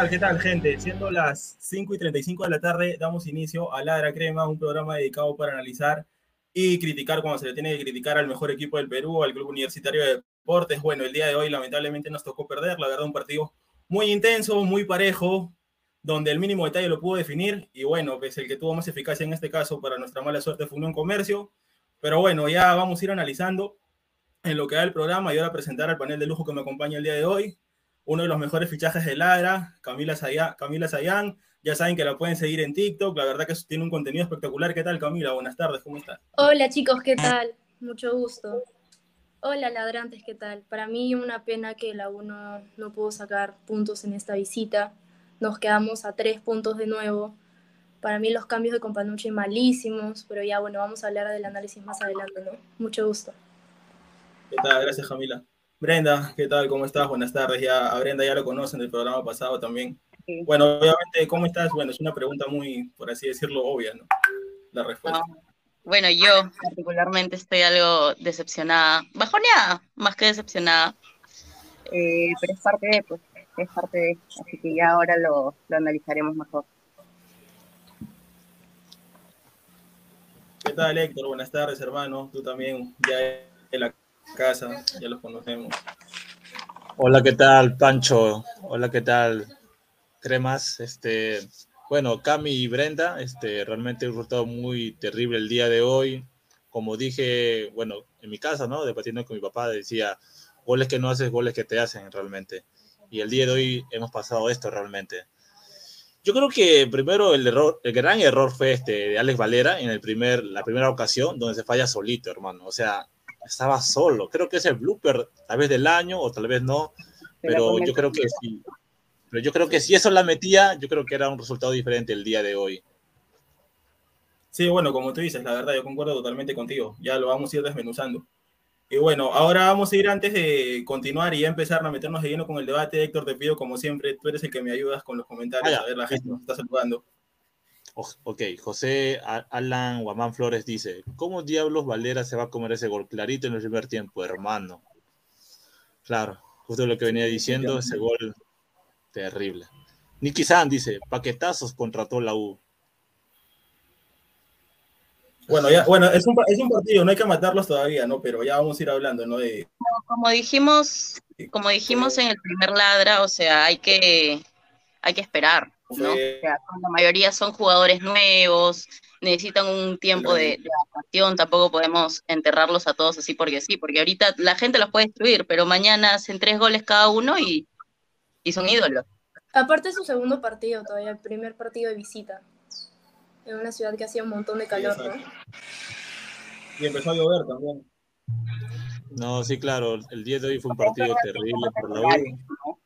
¿Qué tal, qué tal, gente? Siendo las 5 y 35 de la tarde, damos inicio a Ladra Crema, un programa dedicado para analizar y criticar cuando se le tiene que criticar al mejor equipo del Perú, al Club Universitario de Deportes. Bueno, el día de hoy lamentablemente nos tocó perder, la verdad, un partido muy intenso, muy parejo, donde el mínimo detalle lo pudo definir y bueno, pues el que tuvo más eficacia en este caso para nuestra mala suerte fue un Comercio. Pero bueno, ya vamos a ir analizando en lo que da el programa y ahora presentar al panel de lujo que me acompaña el día de hoy uno de los mejores fichajes de Ladra, Camila Sayán, Camila Sayán. Ya saben que la pueden seguir en TikTok, la verdad que tiene un contenido espectacular. ¿Qué tal, Camila? Buenas tardes, ¿cómo estás? Hola, chicos, ¿qué tal? Mucho gusto. Hola, ladrantes, ¿qué tal? Para mí una pena que la UNO no pudo sacar puntos en esta visita. Nos quedamos a tres puntos de nuevo. Para mí los cambios de Companucci malísimos, pero ya bueno, vamos a hablar del análisis más adelante, ¿no? Mucho gusto. ¿Qué tal? Gracias, Camila. Brenda, ¿qué tal? ¿Cómo estás? Buenas tardes. Ya, a Brenda ya lo conocen del programa pasado también. Bueno, obviamente, ¿cómo estás? Bueno, es una pregunta muy, por así decirlo, obvia, ¿no? La respuesta. Ah, bueno, yo particularmente estoy algo decepcionada, bajoneada, más que decepcionada. Eh, pero es parte de, pues, es parte de, así que ya ahora lo, lo analizaremos mejor. ¿Qué tal, Héctor? Buenas tardes, hermano. Tú también, ya en la casa, ya los conocemos. Hola, ¿qué tal, Pancho? Hola, ¿qué tal, Cremas? Este, bueno, Cami y Brenda, este, realmente un resultado muy terrible el día de hoy. Como dije, bueno, en mi casa, ¿no? Debatiendo con mi papá, decía, goles que no haces, goles que te hacen realmente. Y el día de hoy hemos pasado esto realmente. Yo creo que primero el error, el gran error fue este de Alex Valera en el primer, la primera ocasión donde se falla solito, hermano. O sea, estaba solo. Creo que es el blooper, tal vez del año o tal vez no, pero yo creo que sí. Pero yo creo que si eso la metía, yo creo que era un resultado diferente el día de hoy. Sí, bueno, como tú dices, la verdad, yo concuerdo totalmente contigo. Ya lo vamos a ir desmenuzando. Y bueno, ahora vamos a ir antes de continuar y ya empezar a meternos de lleno con el debate. Héctor, te pido, como siempre, tú eres el que me ayudas con los comentarios. Ah, a ver, la gente nos está saludando. Ok, José Alan Guamán Flores dice, ¿cómo diablos Valera se va a comer ese gol clarito en el primer tiempo, hermano? Claro, justo lo que venía diciendo, ese gol terrible. Nicky San dice, paquetazos contrató la U. Bueno, ya, bueno, es un, es un partido, no hay que matarlos todavía, ¿no? Pero ya vamos a ir hablando, ¿no? De... Como dijimos, como dijimos en el primer ladra, o sea, hay que, hay que esperar. ¿No? la mayoría son jugadores nuevos, necesitan un tiempo de, adaptación, tampoco podemos enterrarlos a todos así porque sí, porque ahorita la gente los puede destruir, pero mañana hacen tres goles cada uno y, son ídolos. Aparte es su segundo partido todavía, el primer partido de visita, en una ciudad que hacía un montón de calor, Y empezó a llover también. No, sí, claro, el día de hoy fue un partido terrible por la U.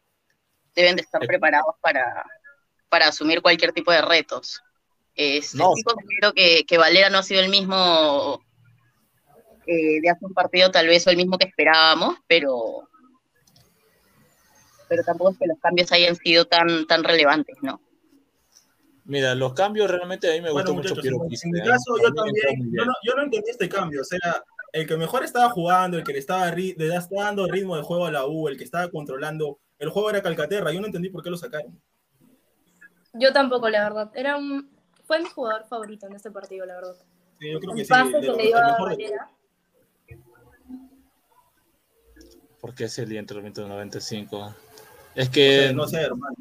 Deben de estar preparados para, para asumir cualquier tipo de retos. Este, no. creo que, que, Valera no ha sido el mismo eh, de hace un partido, tal vez o el mismo que esperábamos, pero pero tampoco es que los cambios hayan sido tan, tan relevantes, ¿no? Mira, los cambios realmente a mí me gustó mucho. En, en mi ¿eh? caso, yo también, yo no, yo no, entendí este cambio, o sea, el que mejor estaba jugando, el que le estaba, le estaba dando ritmo de juego a la U, el que estaba controlando, el juego era Calcaterra, yo no entendí por qué lo sacaron. Yo tampoco, la verdad. Era un, fue mi jugador favorito en este partido, la verdad. Sí, yo creo que el pase que le dio a Valera. ¿Por qué se le entró el 95? Es que. No sé, hermano.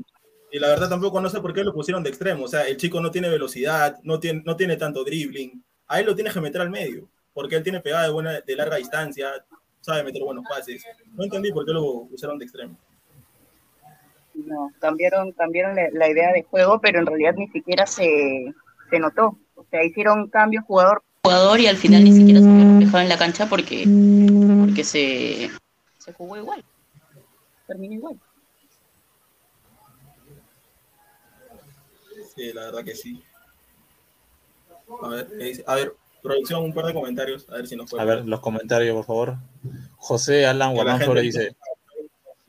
Y la verdad tampoco no sé por qué lo pusieron de extremo. O sea, el chico no tiene velocidad, no tiene, no tiene tanto dribbling. A él lo tienes que meter al medio, porque él tiene pegada de, buena, de larga distancia, sabe meter buenos pases. No entendí por qué lo pusieron de extremo. No, cambiaron, cambiaron la, idea de juego, pero en realidad ni siquiera se, se notó. O sea, hicieron cambios jugador jugador y al final ni siquiera se vio reflejado en la cancha porque, porque se, se jugó igual. Terminó igual. Sí, la verdad que sí. A ver, a ver, producción, un par de comentarios, a ver si nos puede. A ver, los comentarios, por favor. José Alan Guamán Flores dice,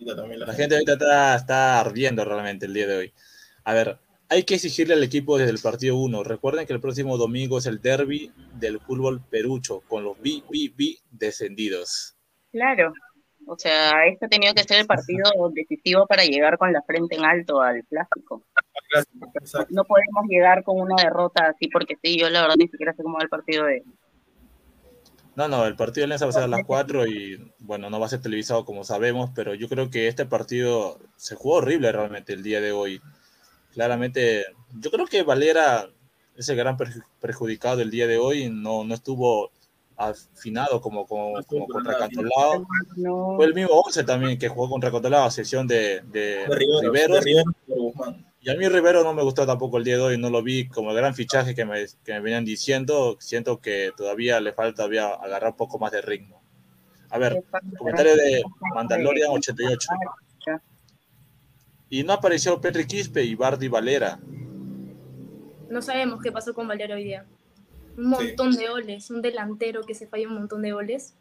la, gente ahorita está, ardiendo realmente el día de hoy. A ver, hay que exigirle al equipo desde el partido 1. Recuerden que el próximo domingo es el derby del fútbol perucho con los BBB descendidos. Claro. O sea, este ha tenido que ser el partido decisivo para llegar con la frente en alto al clásico. No podemos llegar con una derrota así porque sí, yo la verdad ni siquiera sé cómo va el partido de... No, no, el partido de Alianza va a ser a las 4 y bueno, no va a ser televisado como sabemos, pero yo creo que este partido se jugó horrible realmente el día de hoy. Claramente, yo creo que Valera es el gran perjudicado el día de hoy, no, no estuvo afinado como, como, contra Cantolao. Fue el mismo 11 también que jugó contra Cantolao, a sesión de, de, Rivero. Y a mí Rivero no me gustó tampoco el día de hoy, no lo vi como el gran fichaje que me, que me venían diciendo. Siento que todavía le falta todavía agarrar un poco más de ritmo. A ver, comentario de Mandalorian 88. Y no apareció Petri Quispe y Bardi Valera. No sabemos qué pasó con Valera hoy día un montón de goles, un delantero que se falla un montón de goles.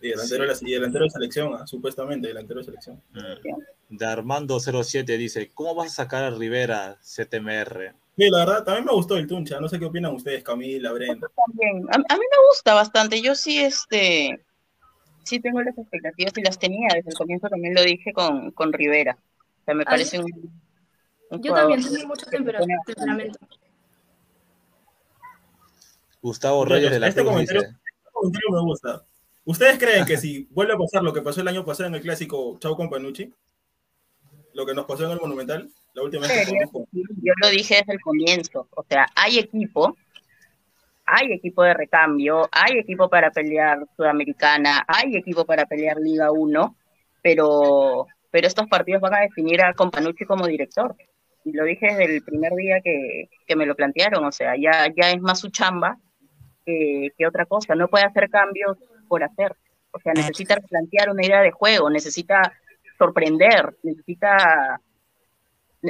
Y delantero, de, delantero de selección, ah, supuestamente, delantero de selección. Mm. De Armando07 dice, ¿cómo vas a sacar a Rivera CTMR? Sí, la verdad, también me gustó el Tuncha. No sé qué opinan ustedes, Camila, Brenda. También. A, mí me gusta bastante. Yo sí, este, sí tengo las expectativas y las tenía desde el comienzo. También lo dije con, con Rivera. O sea, me parece un, Yo también tengo mucho temperamento. Gustavo Reyes de la este comentario, este comentario me gusta. ¿Ustedes creen que si vuelve a pasar lo que pasó el año pasado en el clásico Chau con Panucci, lo que nos pasó en el Monumental, la última vez Yo lo dije desde el comienzo, o sea, hay equipo, hay equipo de recambio, hay equipo para pelear Sudamericana, hay equipo para pelear Liga 1, pero, pero estos partidos van a definir a Companucci como director. Y lo dije desde el primer día que, que me lo plantearon, o sea, ya, ya es más su chamba que, otra cosa. No puede hacer cambios por hacer. O sea, necesita plantear una idea de juego, necesita sorprender, necesita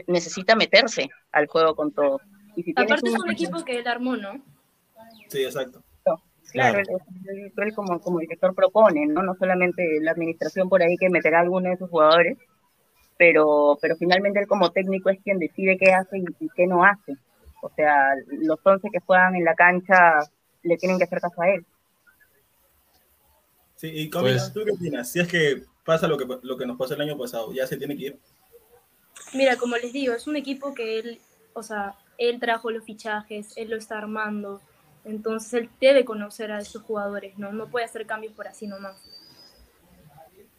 necesita meterse al juego con todo. Y Aparte es un equipo que él armó, ¿no? Sí, exacto. claro, Él, como, como director propone, ¿no? No solamente la administración por ahí que meterá a alguno de sus jugadores, pero, pero finalmente él como técnico es quien decide qué hace y, y qué no hace. O sea, los 11 que juegan en la cancha le tienen que hacer caso a él. Sí, y pues- ¿tú qué opinas? Si es que pasa lo que, lo que nos pasó el año pasado, ¿ya se tiene que ir? Mira, como les digo, es un equipo que él, o sea, él trajo los fichajes, él lo está armando, entonces él debe conocer a esos jugadores, ¿no? No puede hacer cambios por así nomás.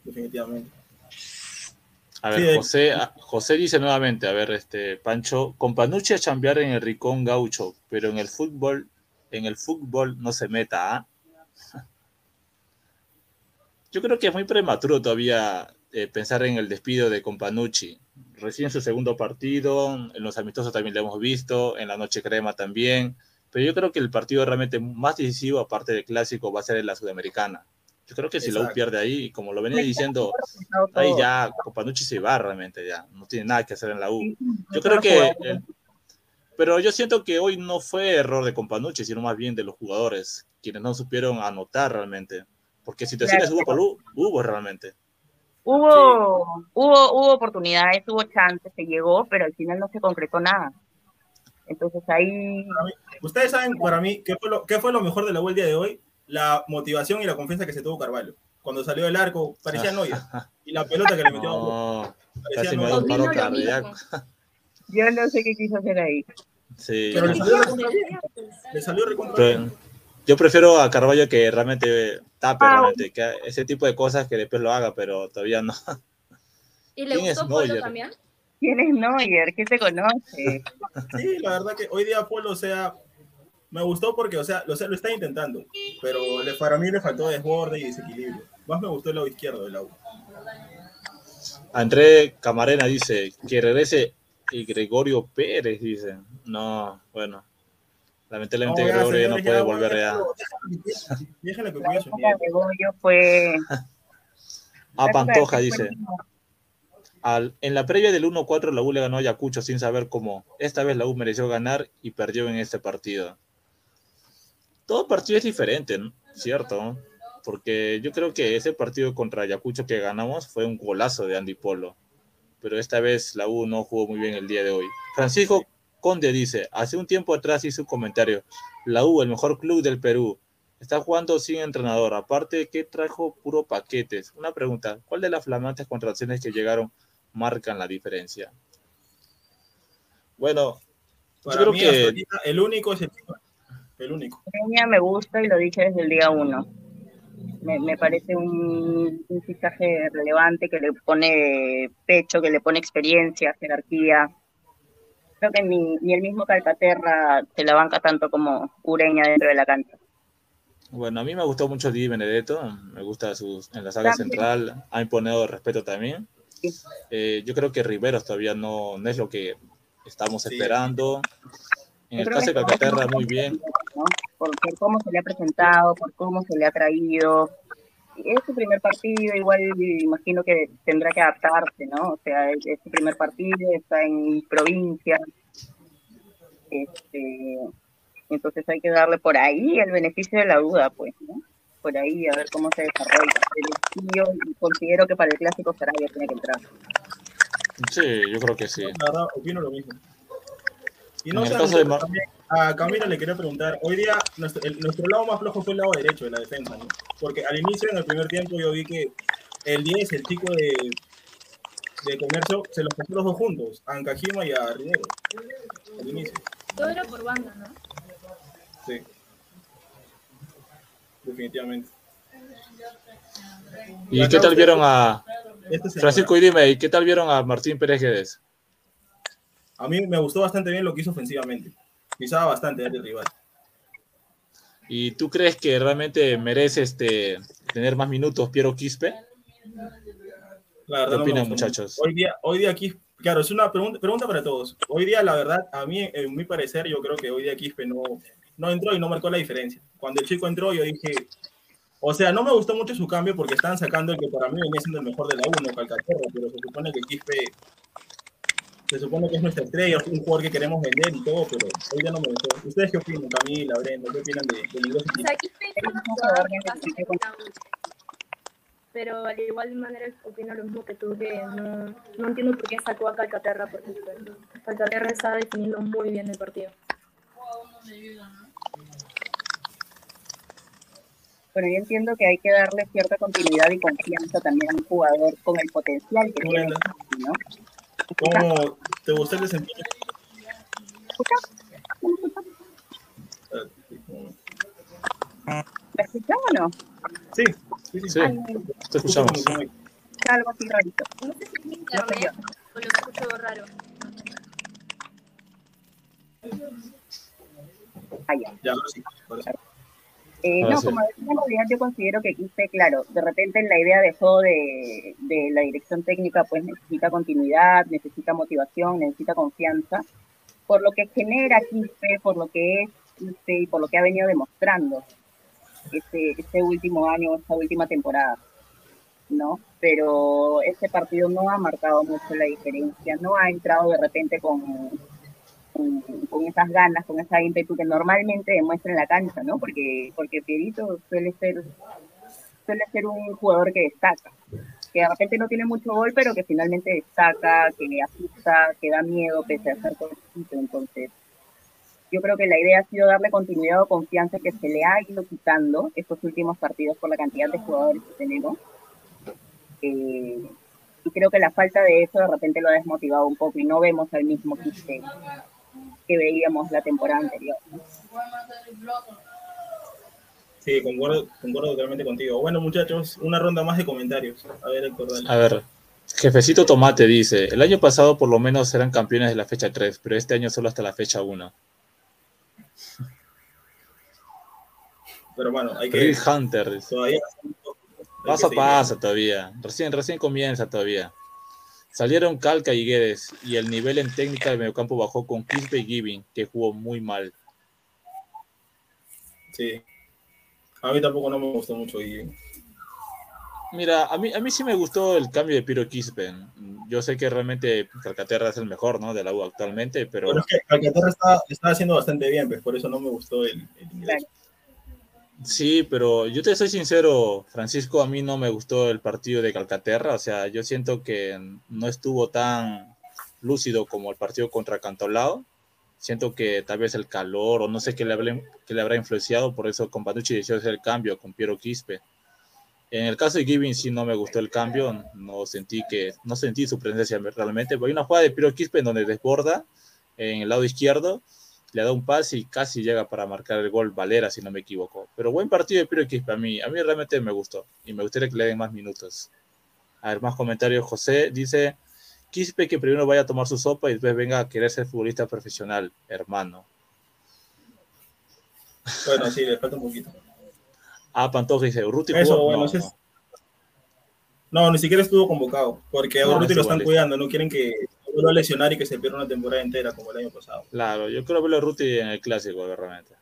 Definitivamente. A ver, José, ah, José dice nuevamente, a ver, este, Pancho, con Panucci a chambear en el Ricón Gaucho, pero en el fútbol en el fútbol no se meta. ¿ah? Yo creo que es muy prematuro todavía eh, pensar en el despido de Companucci. Recién su segundo partido, en los amistosos también lo hemos visto, en la noche crema también. Pero yo creo que el partido realmente más decisivo, aparte del clásico, va a ser en la Sudamericana. Yo creo que si lo pierde ahí, como lo venía diciendo, ahí ya Companucci se va realmente, ya no tiene nada que hacer en la U. Yo creo que pero yo siento que hoy no fue error de Companucci, sino más bien de los jugadores, quienes no supieron anotar realmente. Porque situaciones hubo, hubo, hubo realmente. Hubo, hubo, hubo oportunidades, hubo chances, se llegó, pero al final no se concretó nada. Entonces ahí... Ustedes saben, para mí, ¿qué fue, lo, ¿qué fue lo mejor de la vuelta de hoy? La motivación y la confianza que se tuvo Carvalho. Cuando salió del arco, parecía Noia. y la pelota que le metió no, Casi me dio un paro cardíaco. Yo no sé qué quiso hacer ahí. Sí. Pero le salió recontra. Yo prefiero a Carballo que realmente tape, ah, realmente, que ese tipo de cosas que después lo haga, pero todavía no. ¿Y le gustó Polo también? ¿Quién es Neuer? ¿Qué te conoce? Sí, la verdad que hoy día Polo, o sea, me gustó porque, o sea, lo, lo está intentando, pero le, para mí le faltó desborde y desequilibrio. Más me gustó el lado izquierdo del agua. André Camarena dice que regrese y Gregorio Pérez, dice. No, bueno. Lamentablemente Gregorio no puede volver ya. Gregorio fue. A Pantoja dice. Al, en la previa del 1-4 la U le ganó a Ayacucho sin saber cómo. Esta vez la U mereció ganar y perdió en este partido. Todo partido es diferente, ¿cierto? Porque yo creo que ese partido contra Ayacucho que ganamos fue un golazo de Andy Polo pero esta vez la U no jugó muy bien el día de hoy. Francisco Conde dice, hace un tiempo atrás hizo un comentario, la U, el mejor club del Perú, Está jugando sin entrenador. Aparte, ¿qué trajo puro paquetes? Una pregunta, ¿cuál de las flamantes contrataciones que llegaron marcan la diferencia? Bueno, yo creo que el único es el, el único. me gusta y lo dije desde el día uno. Me, parece un, un fichaje relevante que le pone pecho, que le pone experiencia, jerarquía. Creo que ni, ni el mismo Calcaterra se la banca tanto como Ureña dentro de la cancha. Bueno, a mí me gustó mucho Di Benedetto, me gusta sus, en la saga central, ha imponado respeto también. Eh, yo creo que Riveros todavía no, no es lo que estamos esperando. En el caso de Calcaterra, muy bien. Por, cómo se le ha presentado, por cómo se le ha traído. Es su primer partido, igual imagino que tendrá que adaptarse, ¿no? O sea, es, su primer partido, está en provincia. Este, entonces hay que darle por ahí el beneficio de la duda, pues, ¿no? Por ahí, a ver cómo se desarrolla. Pero yo considero que para el clásico Sarabia tiene que entrar. Sí, yo creo que sí. La verdad, opino lo mismo. Y no sé, a Camilo le quería preguntar, hoy día nuestro, nuestro, lado más flojo fue el lado derecho de la defensa, ¿no? Porque al inicio, en el primer tiempo, yo vi que el 10, el chico de, de comercio, se los puso los dos juntos, a Ancajima y a Rinero, al inicio. Todo era por banda, ¿no? Sí. Definitivamente. ¿Y qué tal vieron a este Francisco y dime, ¿y qué tal vieron a Martín Pérez Guedes? A mí me gustó bastante bien lo que hizo ofensivamente. Pisaba bastante al rival. ¿Y tú crees que realmente merece este, tener más minutos Piero Quispe? La verdad, ¿Qué opinan, muchachos? Hoy día, hoy día Quispe, claro, es una pregunta, pregunta para todos. Hoy día, la verdad, a mí, en mi parecer, yo creo que hoy día Quispe no, no entró y no marcó la diferencia. Cuando el chico entró, yo dije, o sea, no me gustó mucho su cambio porque estaban sacando el que para mí venía siendo el mejor de la 1, Calcaterra, pero se supone que Quispe se supone que es nuestra estrella, es un jugador que queremos vender y todo, pero hoy ya no me gustó. ¿Ustedes qué opinan, Camila, Brenda? ¿Qué opinan de, de ingreso? O sea, Quispe es un jugador que pero al igual de manera opino lo mismo que tú, que no, no entiendo por qué sacó a Calcaterra, porque Calcaterra está definiendo muy bien el partido. Bueno, yo entiendo que hay que darle cierta continuidad y confianza también a un jugador con el potencial que tiene, ¿no? ¿Cómo te gusta el desempeño? ¿Me escuchamos o no? Sí, sí, sí. sí. te escuchamos. Algo así rarito. No sé si es internet o lo escucho raro. Ah, ya. Ya, ahora sí. Ahora sí. Eh, no, como decía, en realidad yo considero que Quispe, claro, de repente la idea dejó de, de, la dirección técnica, pues necesita continuidad, necesita motivación, necesita confianza, por lo que genera Quispe, por lo que es Quispe y por lo que ha venido demostrando este, este último año, esta última temporada, ¿no? Pero este partido no ha marcado mucho la diferencia, no ha entrado de repente con con, esas ganas, con esa ímpetu que normalmente demuestra en la cancha, ¿no? Porque, porque Pierito suele ser, suele ser un jugador que destaca, que de repente no tiene mucho gol, pero que finalmente destaca, que asusta, que da miedo pese a ser cortito, entonces yo creo que la idea ha sido darle continuidad o confianza que se le ha ido quitando estos últimos partidos por la cantidad de jugadores que tenemos. Eh, y creo que la falta de eso de repente lo ha desmotivado un poco y no vemos al mismo Quispe que veíamos la temporada anterior. Sí, concuerdo, concuerdo totalmente contigo. Bueno, muchachos, una ronda más de comentarios. A ver, Héctor, A ver, Jefecito Tomate dice, el año pasado por lo menos eran campeones de la fecha 3, pero este año solo hasta la fecha 1. Pero bueno, hay que... Hunter. Todavía... Paso a paso todavía. Recién, recién comienza todavía. Salieron Calca y Guedes y el nivel en técnica de mediocampo bajó con Quispe y Giving, que jugó muy mal. Sí. A mí tampoco no me gustó mucho Giving. Mira, a mí, a mí sí me gustó el cambio de Piro Quispe. Yo sé que realmente Calcaterra es el mejor, ¿no? De la U actualmente, pero... Pero es que Calcaterra está, haciendo bastante bien, pues por eso no me gustó el, el ingreso. Sí, pero yo te soy sincero, Francisco, a mí no me gustó el partido de Calcaterra, o sea, yo siento que no estuvo tan lúcido como el partido contra Cantolao. siento que tal vez el calor o no sé qué le, habrá, qué le habrá influenciado, por eso con Panucci decidió hacer el cambio con Piero Quispe. En el caso de Giving sí no me gustó el cambio, no sentí que no sentí su presencia realmente. Hay una jugada de Piero Quispe en donde desborda en el lado izquierdo, le da un pase y casi llega para marcar el gol Valera, si no me equivoco. Pero buen partido de Piero Quispe a mí, a mí realmente me gustó y me gustaría que le den más minutos. A ver, más comentarios. José dice, Quispe que primero vaya a tomar su sopa y después venga a querer ser futbolista profesional, hermano. Bueno, sí, le falta un poquito. Ah, Pantoja dice, Urruti Eso, bueno, no, no. ni siquiera estuvo convocado, porque a Urruti lo están cuidando, no quieren que vuelva a lesionar y que se pierda una temporada entera como el año pasado. Claro, yo creo verlo a Urruti en el clásico, realmente.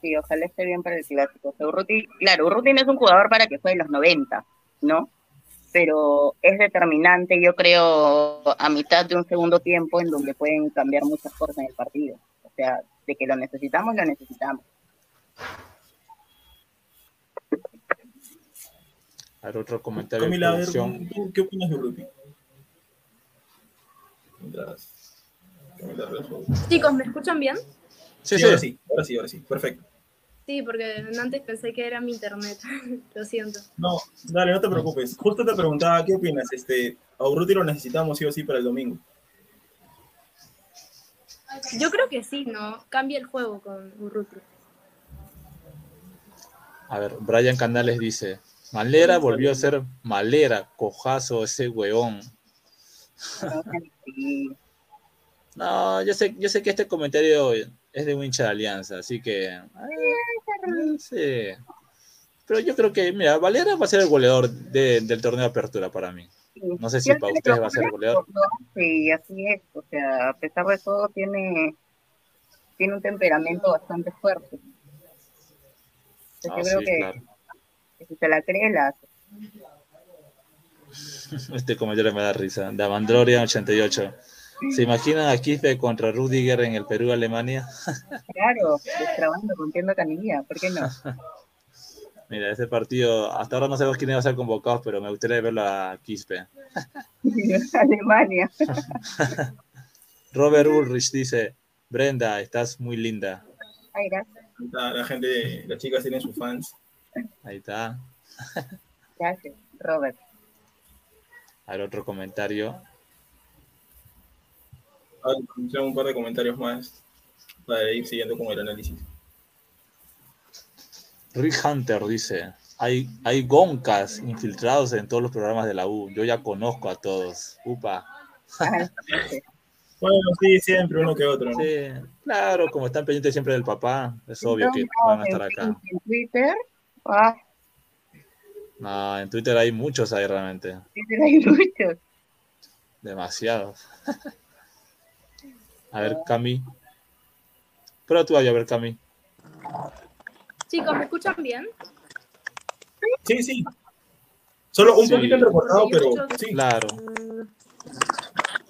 Sí, ojalá esté bien para el clásico. Urruti, claro, Urruti no es un jugador para que juegue los 90, ¿no? Pero es determinante, yo creo, a mitad de un segundo tiempo en donde pueden cambiar muchas cosas en el partido. O sea, de que lo necesitamos, lo necesitamos. A ver, otro comentario. Camila, ver, ¿qué opinas de Ruti? Chicos, ¿me escuchan bien? Sí, sí, ahora sí, ahora sí, ahora sí, perfecto. Sí, porque antes pensé que era mi internet, lo siento. No, dale, no te preocupes. Justo te preguntaba, ¿qué opinas? Este, a Urruti lo necesitamos sí o sí para el domingo. Yo creo que sí, ¿no? Cambia el juego con Urruti. A ver, Brian Canales dice, Malera volvió a ser Malera, cojazo ese weón. No, yo sé, yo sé que este comentario es de un hincha de alianza, así que. no sé. Pero yo creo que, mira, Valera va a ser el goleador del torneo de apertura para mí. No sé si para ustedes va a ser el goleador. Sí, así es. O sea, a pesar de todo, tiene, tiene un temperamento bastante fuerte. yo ah, creo que si se la cree, la hace. Este comentario me da risa. De Avandroria 88. ¿Se imaginan a Kife contra Rudiger en el Perú-Alemania? claro, destrabando, rompiendo canilla, ¿por qué no? Mira, ese partido, hasta ahora no sabemos quién va a ser convocado, pero me gustaría verlo a Quispe. Alemania. Robert Ulrich dice, Brenda, estás muy linda. Ay, gracias. La gente, las chicas tienen sus fans. Ahí está. Gracias, Robert. A ver, otro comentario. A ver, un par de comentarios más para ir siguiendo con el análisis. Rick Hunter dice, hay, hay goncas infiltrados en todos los programas de la U. Yo ya conozco a todos. Upa. bueno, sí, siempre uno que otro. ¿no? Sí, claro, como están pendientes siempre del papá, es obvio que van a estar acá. En Twitter Ah. No, en Twitter hay muchos ahí realmente. Twitter hay muchos. Demasiados. a ver, Cami. Pero tú vaya a ver, Cami. Chicos, ¿me escuchan bien? Sí, sí. Solo un poquito entrecortado, pero sí. Claro.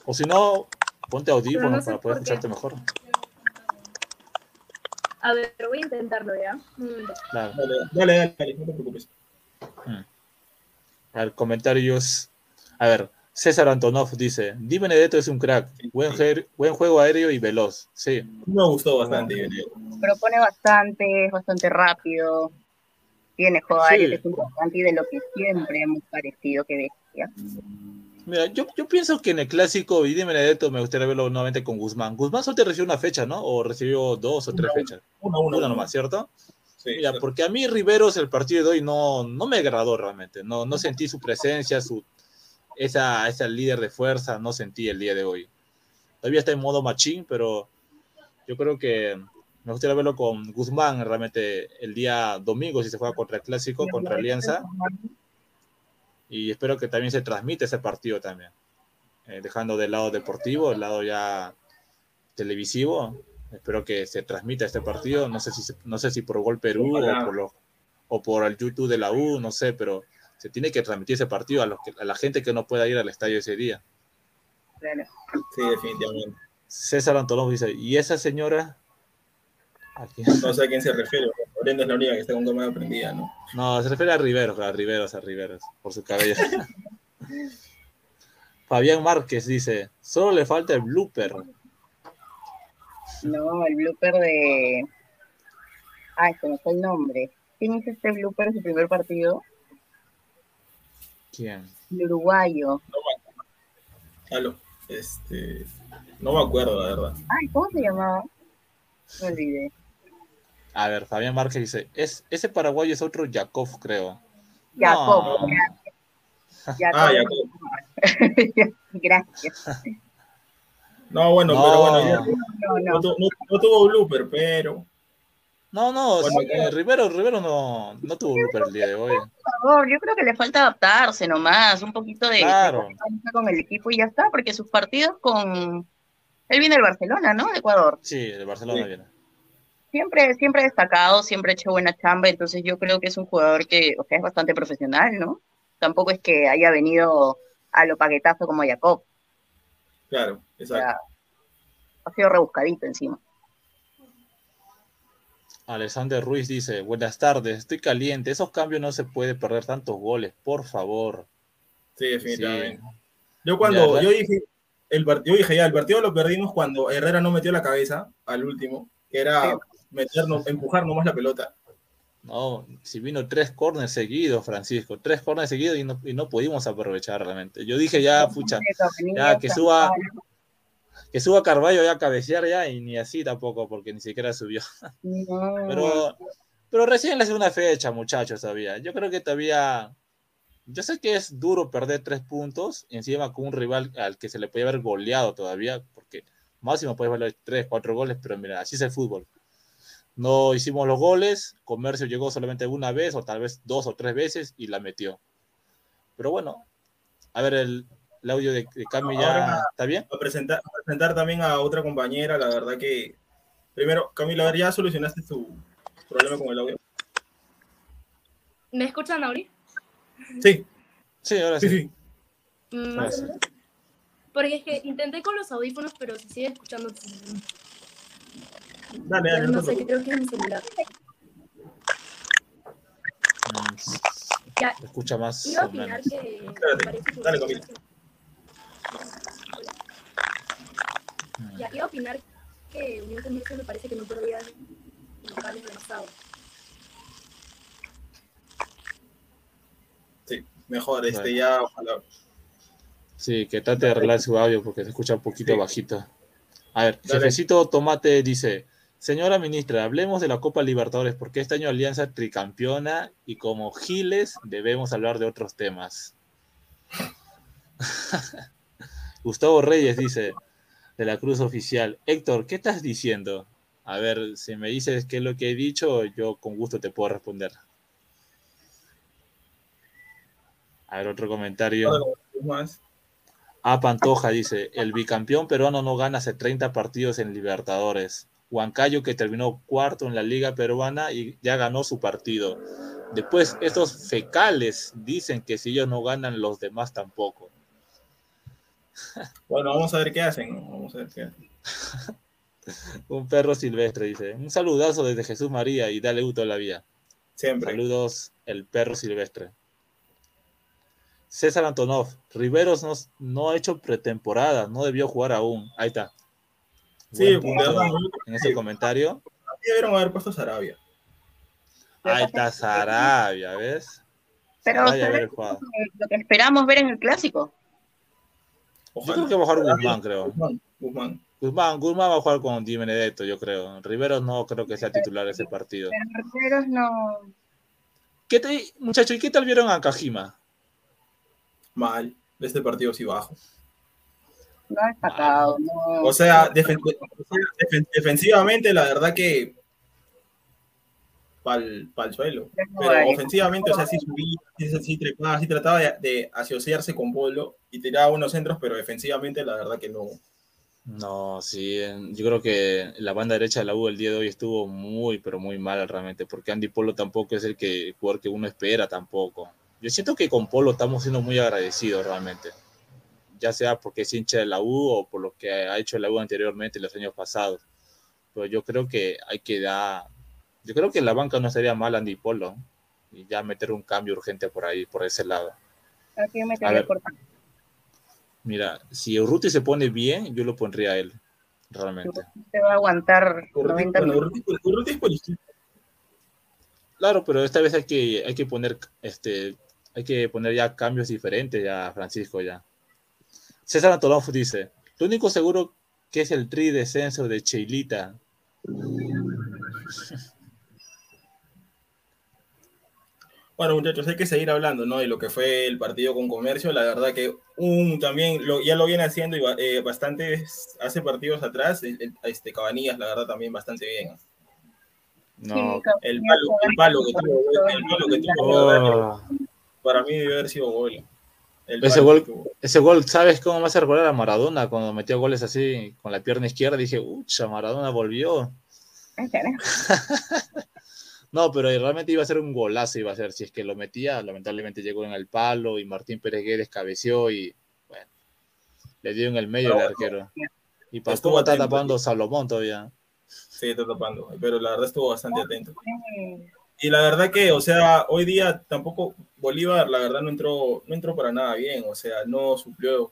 O si no, ponte audífonos para poder escucharte mejor. A ver, voy a intentarlo ya. Dale, dale, dale, no te preocupes. Hmm. A ver, comentarios. A ver, César Antonov dice: Di Benedetto es un crack, buen, buen juego aéreo y veloz. Sí. Me gustó bastante. Propone bastante, es bastante rápido. Tiene juego aéreo, es importante y de lo que siempre hemos parecido que decía. Mira, yo, yo pienso que en el clásico Vidi Benedetto me gustaría verlo nuevamente con Guzmán. Guzmán solo te recibió una fecha, ¿no? O recibió dos o tres fechas. Una, una, una, nomás, ¿cierto? Sí, Mira, porque a mí Riveros el partido de hoy no, no me agradó realmente. No, no sentí su presencia, su, esa, esa líder de fuerza, no sentí el día de hoy. Todavía está en modo machín, pero yo creo que me gustaría verlo con Guzmán realmente el día domingo si se juega contra el clásico, contra Alianza y espero que también se transmite ese partido también. Eh, dejando del lado deportivo, el lado ya televisivo, espero que se transmita este partido. No sé si, no sé si por Gol Perú o por, o por el YouTube de la U, no sé, pero se tiene que transmitir ese partido a, los a la gente que no pueda ir al estadio ese día. Sí, definitivamente. César Antonov dice, ¿y esa señora? No sé a quién se refiere. Brenda es la única que está con cámara prendida, ¿no? No, se refiere a Riveros, a Riveros, a Riveros, por su cabello. Fabián Márquez dice, solo le falta el blooper. No, el blooper de. Ay, se me fue el nombre. ¿Quién hizo este blooper en su primer partido? ¿Quién? El uruguayo. No, este, no me acuerdo, la verdad. Ay, ¿cómo se llamaba? Me olvidé. A ver, Fabián Márquez dice, es, ese paraguayo es otro Yakov, creo. Jacob, No. gracias. Ah, Jacob. Gracias. No, bueno, No. pero bueno, ya- No, no, no. tu- no- no tuvo blooper, pero No, no, Bueno, sí, eh, Rivero, Rivero no, no tuvo blooper el día de hoy. Por favor, yo creo que le falta adaptarse nomás, un poquito de, Claro. de con el equipo y ya está, porque sus partidos con... Él viene del Barcelona, ¿no? De Ecuador. Sí, de Barcelona Sí. viene. Siempre, siempre destacado, siempre ha hecho buena chamba, entonces yo creo que es un jugador que, o sea, es bastante profesional, ¿no? Tampoco es que haya venido a lo paquetazo como Jacob, claro, o exacto. sea, ha sido rebuscadito encima. Alexander Ruiz dice, buenas tardes, estoy caliente, esos cambios no se puede perder tantos goles, por favor. Sí, definitivamente. Sí. Yo cuando, Ya, yo dije, el part- yo dije ya, el partido lo perdimos cuando Herrera no metió la cabeza al último, que era meternos, empujar nomás la pelota. No, si vino tres corners seguidos, Francisco, tres corners seguidos y no, y no pudimos aprovechar realmente. Yo dije ya, pucha, ya, que suba- que suba Carballo ya a cabecear ya y ni así tampoco, porque ni siquiera subió. Pero, pero recién en la segunda fecha, muchachos, todavía. Yo creo que todavía. Yo sé que es duro perder tres puntos encima con un rival al que se le puede haber goleado todavía, porque máximo puede valer tres, cuatro goles, pero mira, así es el fútbol. No hicimos los goles, Comercio llegó solamente una vez, o tal vez dos o tres veces, y la metió. Pero bueno, a ver, el, el audio de, de Cami ya Ahora- está bien. A presentar, a presentar también a otra compañera, la verdad que, primero, Camila, a ver, ¿ya solucionaste tu problema con el audio? ¿Me escuchan ahorita? Sí, Sí, ahora sí, sí. sí. Mm, Ahora sí. Porque es que intenté con los audífonos, pero se sigue escuchando. Dale, dale, no sé, creo que es mi celular. Ya, se escucha más iba a opinar que. me Espérate, parece que- dale, Camila. Ya, iba a opinar que Unión Comercio me parece que no podía locales del Estado. Sí, mejor, este, Bueno. ya, ojalá. Sí, que trate de arreglar su audio porque se escucha un poquito Sí. bajito. A ver, Dale. Jefecito Tomate dice, señora ministra, hablemos de la Copa Libertadores porque este año Alianza tricampeona y como giles debemos hablar de otros temas. Gustavo Reyes dice, de la Cruz Oficial, Héctor, ¿qué estás diciendo? A ver, si me dices qué es lo que he dicho, yo con gusto te puedo responder. A ver, otro comentario. Más. A Pantoja dice, el bicampeón peruano no gana hace 30 partidos en Libertadores. Huancayo que terminó cuarto en la liga peruana y ya ganó su partido. Después, estos fecales dicen que si ellos no ganan, los demás tampoco. Bueno, vamos a ver qué hacen. ¿no? Vamos a ver qué hacen. Un perro silvestre dice, un saludazo desde Jesús María y dale gusto a la vía. Siempre. Saludos, el perro silvestre. César Antonov, Riveros no, no ha hecho pretemporada, no debió jugar aún. Ahí está. Sí, punto en ese comentario. Debieron haber puesto Sarabia. Ahí está Sarabia, ¿ves? Pero Sarabia ¿sabes haber jugado. lo que esperamos ver en el clásico. Yo Ojalá. creo que va a jugar Guzmán, creo. Guzmán, Guzmán. Guzmán, Guzmán va a jugar con Di Benedetto, yo creo. Riveros no creo que sea titular ese partido. Pero Riveros no. ¿Qué te, muchachos, ¿y qué tal vieron a Kajima? Mal. Este partido sí bajo. No ha destacado. No. O sea, defen- defen- defensivamente, la verdad que. Pal, pal suelo. Pero ofensivamente, o sea, sí subía, sí, trepaba, sí trataba de, de asociarse con Polo y tiraba unos centros, pero defensivamente, la verdad que no. No, sí, yo creo que la banda derecha de la U el día de hoy estuvo muy, pero muy mal realmente, porque Andy Polo tampoco es el que el jugador que uno espera tampoco. Yo siento que con Polo estamos siendo muy agradecidos realmente, ya sea porque es hincha de la U o por lo que ha hecho la U anteriormente los años pasados. Pero yo creo que hay que dar, yo creo que en la banca no sería mal Andy Polo y ya meter un cambio urgente por ahí, por ese lado. Aquí me A ver. por Mira, si Urruti se pone bien, yo lo pondría a él. realmente. Te va a aguantar 90 Claro, pero esta vez hay que, hay que poner este hay que poner ya cambios diferentes ya, Francisco, ya. César Antolonfo dice, lo único seguro que es el tri descenso de Cheilita. Bueno, muchachos, hay que seguir hablando, ¿no? De lo que fue el partido con Comercio. La verdad que un también lo, ya lo viene haciendo y eh, bastante hace partidos atrás. Este Cabanillas, la verdad, también bastante bien. No, el palo, el palo que tuvo, el palo que tuvo. Para mí debe haber sido gol. Ese gol, ese gol, ¿sabes cómo me hace recordar a Maradona cuando metió goles así con la pierna izquierda? Dije, ucha, Maradona volvió. No, pero realmente iba a ser un golazo, iba a ser. Si es que lo metía, lamentablemente llegó en el palo y Martín Pérez descabeció y, bueno, le dio en el medio el arquero. Y Pastúa está tapando Salomón todavía. Sí, está tapando, pero la verdad estuvo bastante atento. Y la verdad que, o sea, hoy día tampoco Bolívar, la verdad, no entró, no entró para nada bien, o sea, no suplió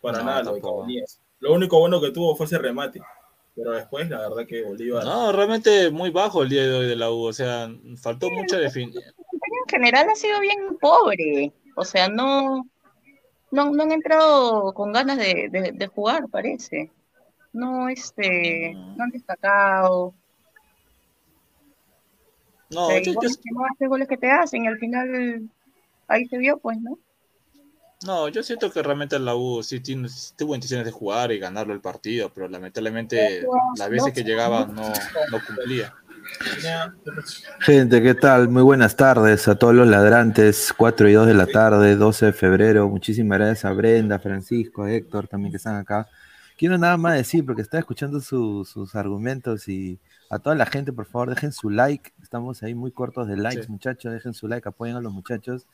para nada lo Lo único bueno que tuvo fue ese remate. Pero después, la verdad que Bolívar. No, realmente muy bajo el día de hoy de la U. O sea, faltó mucha definición. En general ha sido bien pobre. O sea, no, no, han entrado con ganas de, jugar, parece. No, este, no han destacado. No, yo, no hace goles que te hacen y al final ahí se vio, pues, ¿no? No, yo siento que realmente la U sí, tiene, tuvo intenciones de jugar y ganarlo el partido, pero lamentablemente las veces que llegaba no, no cumplía. Gente, ¿qué tal? Muy buenas tardes a todos los ladrantes. 4 y 2 de la tarde, 12 de febrero. Muchísimas gracias a Brenda, Francisco, a Héctor también que están acá. Quiero nada más decir, porque estaba escuchando sus argumentos y a toda la gente, por favor, dejen su like. Estamos ahí muy cortos de likes, muchachos. Dejen su like, apoyen a los muchachos.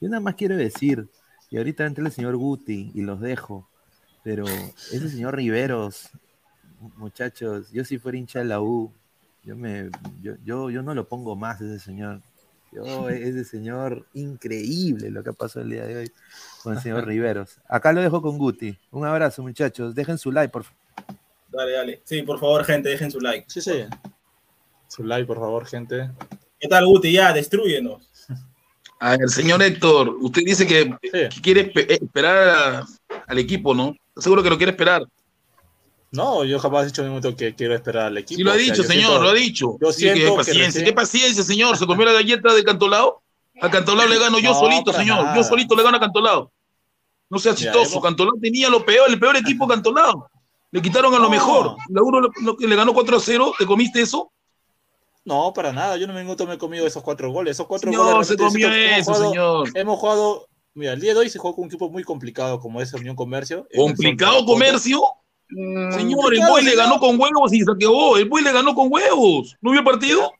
Yo nada más quiero decir, y ahorita entra el señor Guti y los dejo. Pero ese señor Riveros, muchachos, yo si fuera hincha de la U, yo, me, yo, yo, no lo pongo más ese señor. Yo, ese señor, increíble lo que ha pasado el día de hoy con el señor Riveros. Acá lo dejo con Guti. Un abrazo, muchachos. Dejen su like, por favor. Dale, dale. Sí, por favor, gente, dejen su like. Sí, sí. Su like, por favor, gente. ¿Qué tal, Guti? Ya, destruyenos. A ver, señor Héctor, usted dice que, quiere eh, esperar al equipo, ¿no? Seguro que lo quiere esperar. No, yo jamás he dicho en un momento que quiero esperar al equipo. Sí, lo ha dicho, señor, lo ha dicho. Yo sí, que paciencia. ¿Qué paciencia, señor? ¿Se comió la galleta de Cantolao? A Cantolao le gano yo solito, señor. Yo solito le gano a Cantolao. No sea chistoso. Cantolao tenía lo peor, el peor equipo Cantolao. Le quitaron a lo mejor. La uno le ganó 4 a 0. ¿Te comiste eso? No, para nada. Yo no me, me he comido esos cuatro goles. Esos cuatro señor, goles. se comió eso, señor. Hemos jugado. Mira, el día de hoy se jugó con un equipo muy complicado como es Unión Comercio. ¿Complicado Comercio? Mm, señor, el Boy le ganó con huevos y se quedó. El Boy le ganó con huevos. ¿No vio el partido?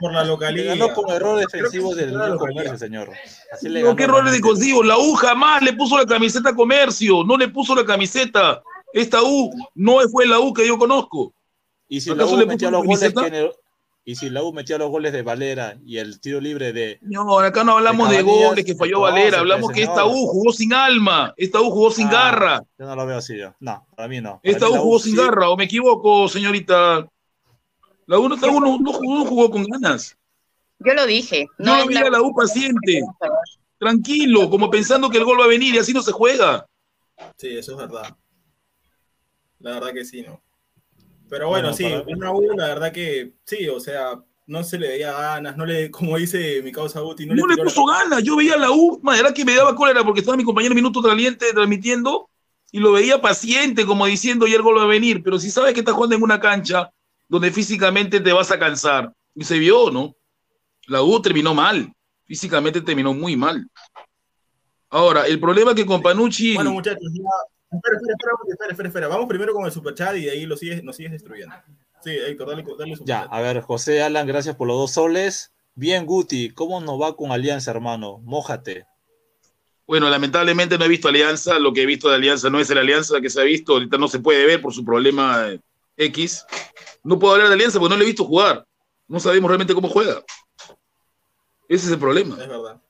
Por la localidad. Le ganó con errores defensivos del Comercio, señor. Así le ¿Qué errores defensivos? La U jamás le puso la camiseta a Comercio. No le puso la camiseta. Esta U no fue la U que yo conozco. Y si la U le metió los goles que y si la U metía los goles de Valera y el tiro libre de. No, acá no hablamos de, goles que falló Valera, hablamos que esta U jugó sin alma, esta U jugó sin ah, garra. Yo no lo veo así, yo. No, para mí no. esta U jugó sin garra, o me equivoco, señorita. La U, no, jugó, con ganas. Yo lo dije. No yo lo vi a la U paciente, tranquilo, como pensando que el gol va a venir y así no se juega. Sí, eso es verdad. La verdad que sí, ¿no? Pero bueno, sí, una U, la verdad que sí, o sea, no se le veía ganas, no le, como dice mi causa Guti, no, le, puso ganas. Yo veía la U, era que me daba cólera porque estaba mi compañero Minuto Traliente transmitiendo y lo veía paciente, como diciendo, y el gol va a venir. Pero si sabes que estás jugando en una cancha donde físicamente te vas a cansar, y se vio, ¿no? La U terminó mal, físicamente terminó muy mal. Ahora, el problema que con Panucci. Bueno, muchachos, Espera, espera, espera, espera, Vamos primero con el superchat y de ahí lo sigues, nos sigues destruyendo. Sí, Héctor, dale, dale Ya, a ver, José Alan, gracias por los dos soles. Bien, Guti, ¿cómo nos va con Alianza, hermano? Mójate. Bueno, lamentablemente no he visto Alianza. Lo que he visto de Alianza no es la Alianza que se ha visto. Ahorita no se puede ver por su problema X. No puedo hablar de Alianza porque no le he visto jugar. No sabemos realmente cómo juega. Ese es el problema. Es verdad.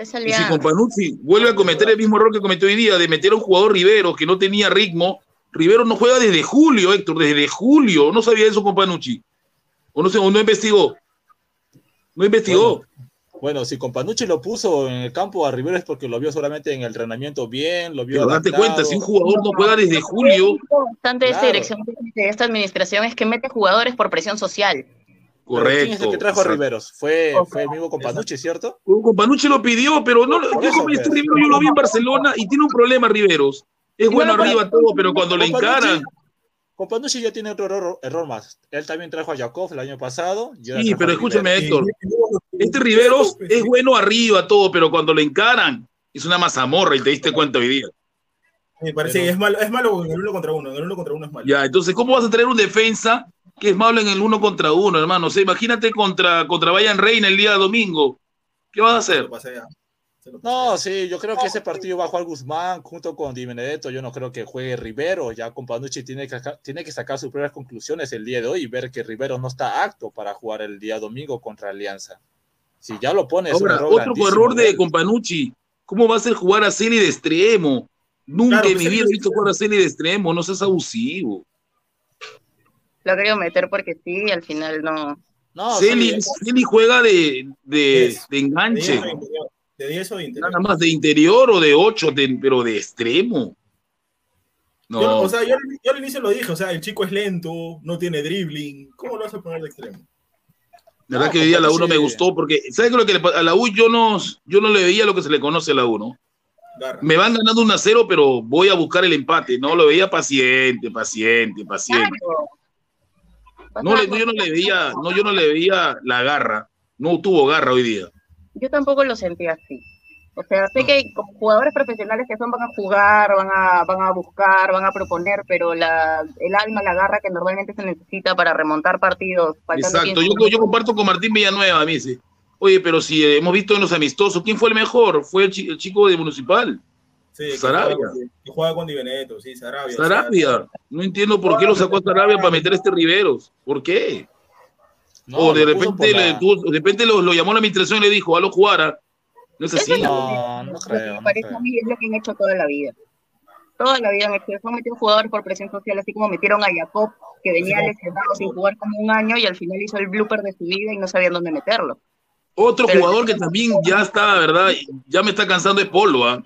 Y si con Panuzzi vuelve a cometer el mismo error que cometió hoy día, de meter a un jugador Rivero que no tenía ritmo, Rivero no juega desde julio, Héctor, desde julio. No sabía eso con Panucci. O no, sé, o no investigó. No investigó. Bueno, si Companucci lo puso en el campo a Rivero es porque lo vio solamente en el entrenamiento bien, lo vio. Pero date cuenta, si un jugador no juega desde julio. Lo importante de esta dirección de esta administración es que mete jugadores por presión social. Correcto. ¿Quién es el que trajo a Riveros? Fue, fue el mismo Companucci, ¿cierto? Companucci lo pidió, pero no, Por dijo, eso, este pues. Rivero yo lo vi en Barcelona y tiene un problema Riveros. Es bueno No, arriba todo, pero cuando le encaran. Companucci ya tiene otro error, error más. Él también trajo a Jakov el año pasado. Sí, pero escúchame. Héctor. Este Riveros es bueno arriba todo, pero cuando le encaran es una mazamorra y te diste cuenta hoy día. Me parece que es malo, es malo en el uno contra uno. En el uno contra uno es malo. Ya, entonces, ¿cómo vas a tener un defensa que es malo en el uno contra uno, hermano? O sea, imagínate contra, contra Bayern Reina el día domingo. ¿Qué vas a hacer? No, sí, yo creo que ese partido va a jugar Guzmán junto con Di Benedetto. Yo no creo que juegue Rivero. Ya Companucci tiene que, tiene que sacar sus primeras conclusiones el día de hoy y ver que Rivero no está apto para jugar el día domingo contra Alianza. Si ya lo pone, es un Ahora, error otro error de. Companucci. ¿Cómo va a ser jugar a Celi de extremo? Nunca en pues, mi vida he visto jugar a series de extremo, no seas abusivo. Lo quería meter porque sí, al final no. No, juega de, de, enganche. De 10, o de interior. Nada más de interior o de 8, pero de extremo. No. Yo, o sea, yo, al inicio lo dije, o sea, el chico es lento, no tiene dribbling. ¿Cómo lo vas a poner de extremo? La verdad que hoy día la 1 sí. me gustó porque, ¿sabes lo que le, a la U yo no, yo no le veía lo que se le conoce a la 1? Me van ganando 1 a 0, pero voy a buscar el empate. No, lo veía paciente, paciente, paciente. No, yo no le veía, no, yo no le veía la garra. No tuvo garra hoy día. Yo tampoco lo sentí así. O sea, sé que como jugadores profesionales que son van a jugar, van a, van a buscar, van a proponer, pero la, el alma, la garra que normalmente se necesita para remontar partidos. Exacto, yo comparto con Martín Villanueva, a mí sí. Oye, pero si hemos visto en los amistosos, ¿quién fue el mejor? Fue el, chi- el chico de Municipal. Sí, Sarabia. juega con- Que juega con Di Benedetto, sí, Sarabia. Sarabia. No entiendo por qué lo sacó a Sarabia para meter a este Riveros. ¿Por qué? o de repente, la- le tuvo- de repente lo, lo llamó la administración y le dijo, a lo jugara. No es así. No, no creo. me parece creo. a mí es lo que han hecho toda la vida. Toda la vida han hecho han metido jugadores por presión social, así como metieron a Jacob, que venía Sí. lesionado sin jugar como un año y al final hizo el blooper de su vida y no sabían dónde meterlo. Otro Pero- jugador que también ya está, ¿verdad? Ya me está cansando de Polo, ¿ah?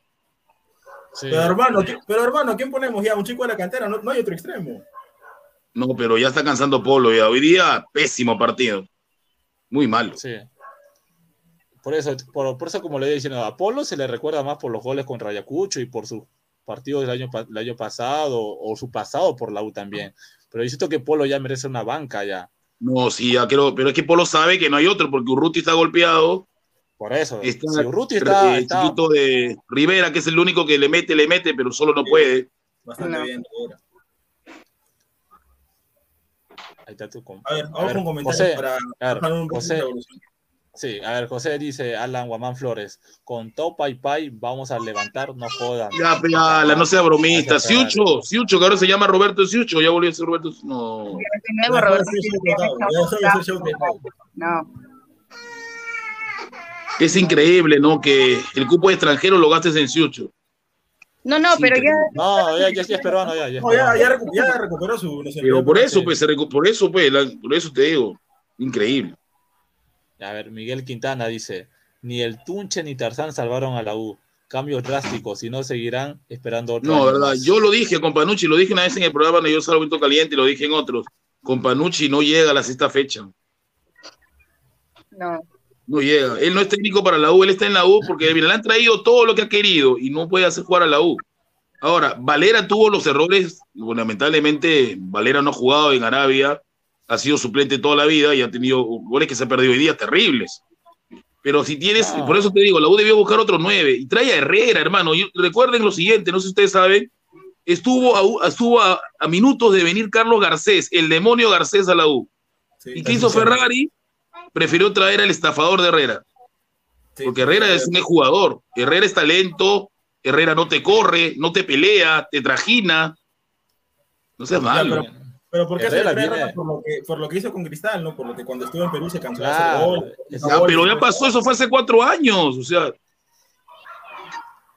Pero hermano, ¿qui- pero hermano, ¿quién ponemos ya? Un chico de la cantera, no, no hay otro extremo. No, pero ya está cansando Polo. Ya. Hoy día, pésimo partido. Muy malo. Sí. Por eso, por, por eso, como le he diciendo, a Polo se le recuerda más por los goles contra Ayacucho y por sus partidos del año, el año pasado o su pasado por la U también. Pero yo siento que Polo ya merece una banca ya. No, sí, ya creo, pero es que Polo sabe que no hay otro, porque Urruti está golpeado. Por eso. Está, si Urruti está, eh, está- chiquito de Rivera, que es el único que le mete, le mete, pero solo no puede. Bastante bien. ahora. Ahí está tu A ver, A vamos ver, con comentarios José, para a ver, bajar un José. Sí, a ver, José dice Alan Guamán Flores, con Topa y Pai vamos a levantar, no jodan. Ya, ya, la no sea bromista. Siucho, Siucho, que ahora se llama Roberto Siucho, ya volvió a ser Roberto. No. Roberto. No, Es increíble, ¿no? Que el cupo de extranjero lo gastes en Siucho. no, no, pero ya No, ya, ya, ya es peruano, ya, ya es No, ya, ya, recu- ya recuperó su. Pero por eso, pues, se recu- por eso, pues, la- por eso te digo. Increíble. A ver, Miguel Quintana dice, ni el Tunche ni Tarzán salvaron a la U. Cambios drásticos, si no seguirán esperando otro No, año verdad. más". Yo lo dije con Panucci, lo dije una vez en el programa de Yo Salgo Viento Caliente y lo dije en otros. Con Panucci no llega a la sexta fecha. no. No llega. Él no es técnico para la U, él está en la U porque mira, le han traído todo lo que ha querido y no puede hacer jugar a la U. Ahora, Valera tuvo los errores, bueno, lamentablemente Valera no ha jugado en Arabia, ha sido suplente toda la vida y ha tenido goles que se ha perdido hoy día terribles. Pero si tienes, No. por eso te digo, la U debió buscar otro nueve y trae a Herrera, hermano. Y recuerden lo siguiente, no sé si ustedes saben, estuvo a, estuvo a, a minutos de venir Carlos Garcés, el demonio Garcés a la U. ¿Y qué hizo Ferrari? Prefirió traer al estafador de Herrera. Porque Herrera es un jugador. Herrera es talento. Herrera no te corre, no te pelea, te trajina. No seas malo. pero, pero ¿por qué Herrera se viene- por lo, que, por lo que hizo con Cristal, ¿no? Por lo que cuando estuvo en Perú se de Claro, hacer gol. Ya, pero ya pasó, eso fue hace cuatro años. O sea,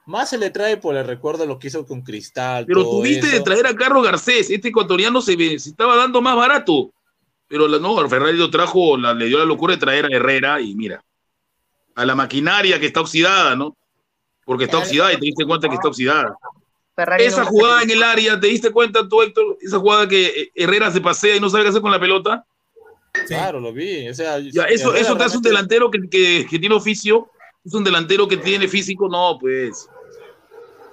Más se le trae por el recuerdo de lo que hizo con Cristal. Pero tuviste de traer a Carlos Garcés, este ecuatoriano se, se estaba dando más barato. Pero la, no, Ferrari lo trajo, la, le dio la locura de traer a Herrera y mira, a la maquinaria que está oxidada, ¿no? Porque está oxidada y te diste cuenta que está oxidada. Esa jugada en el área, ¿te diste cuenta tú, Héctor? Esa jugada que Herrera se pasea y no sabe qué hacer con la pelota. Claro, lo vi. O sea, ya, eso, eso te hace un delantero que, que, que, tiene oficio, es un delantero que tiene físico, no, pues.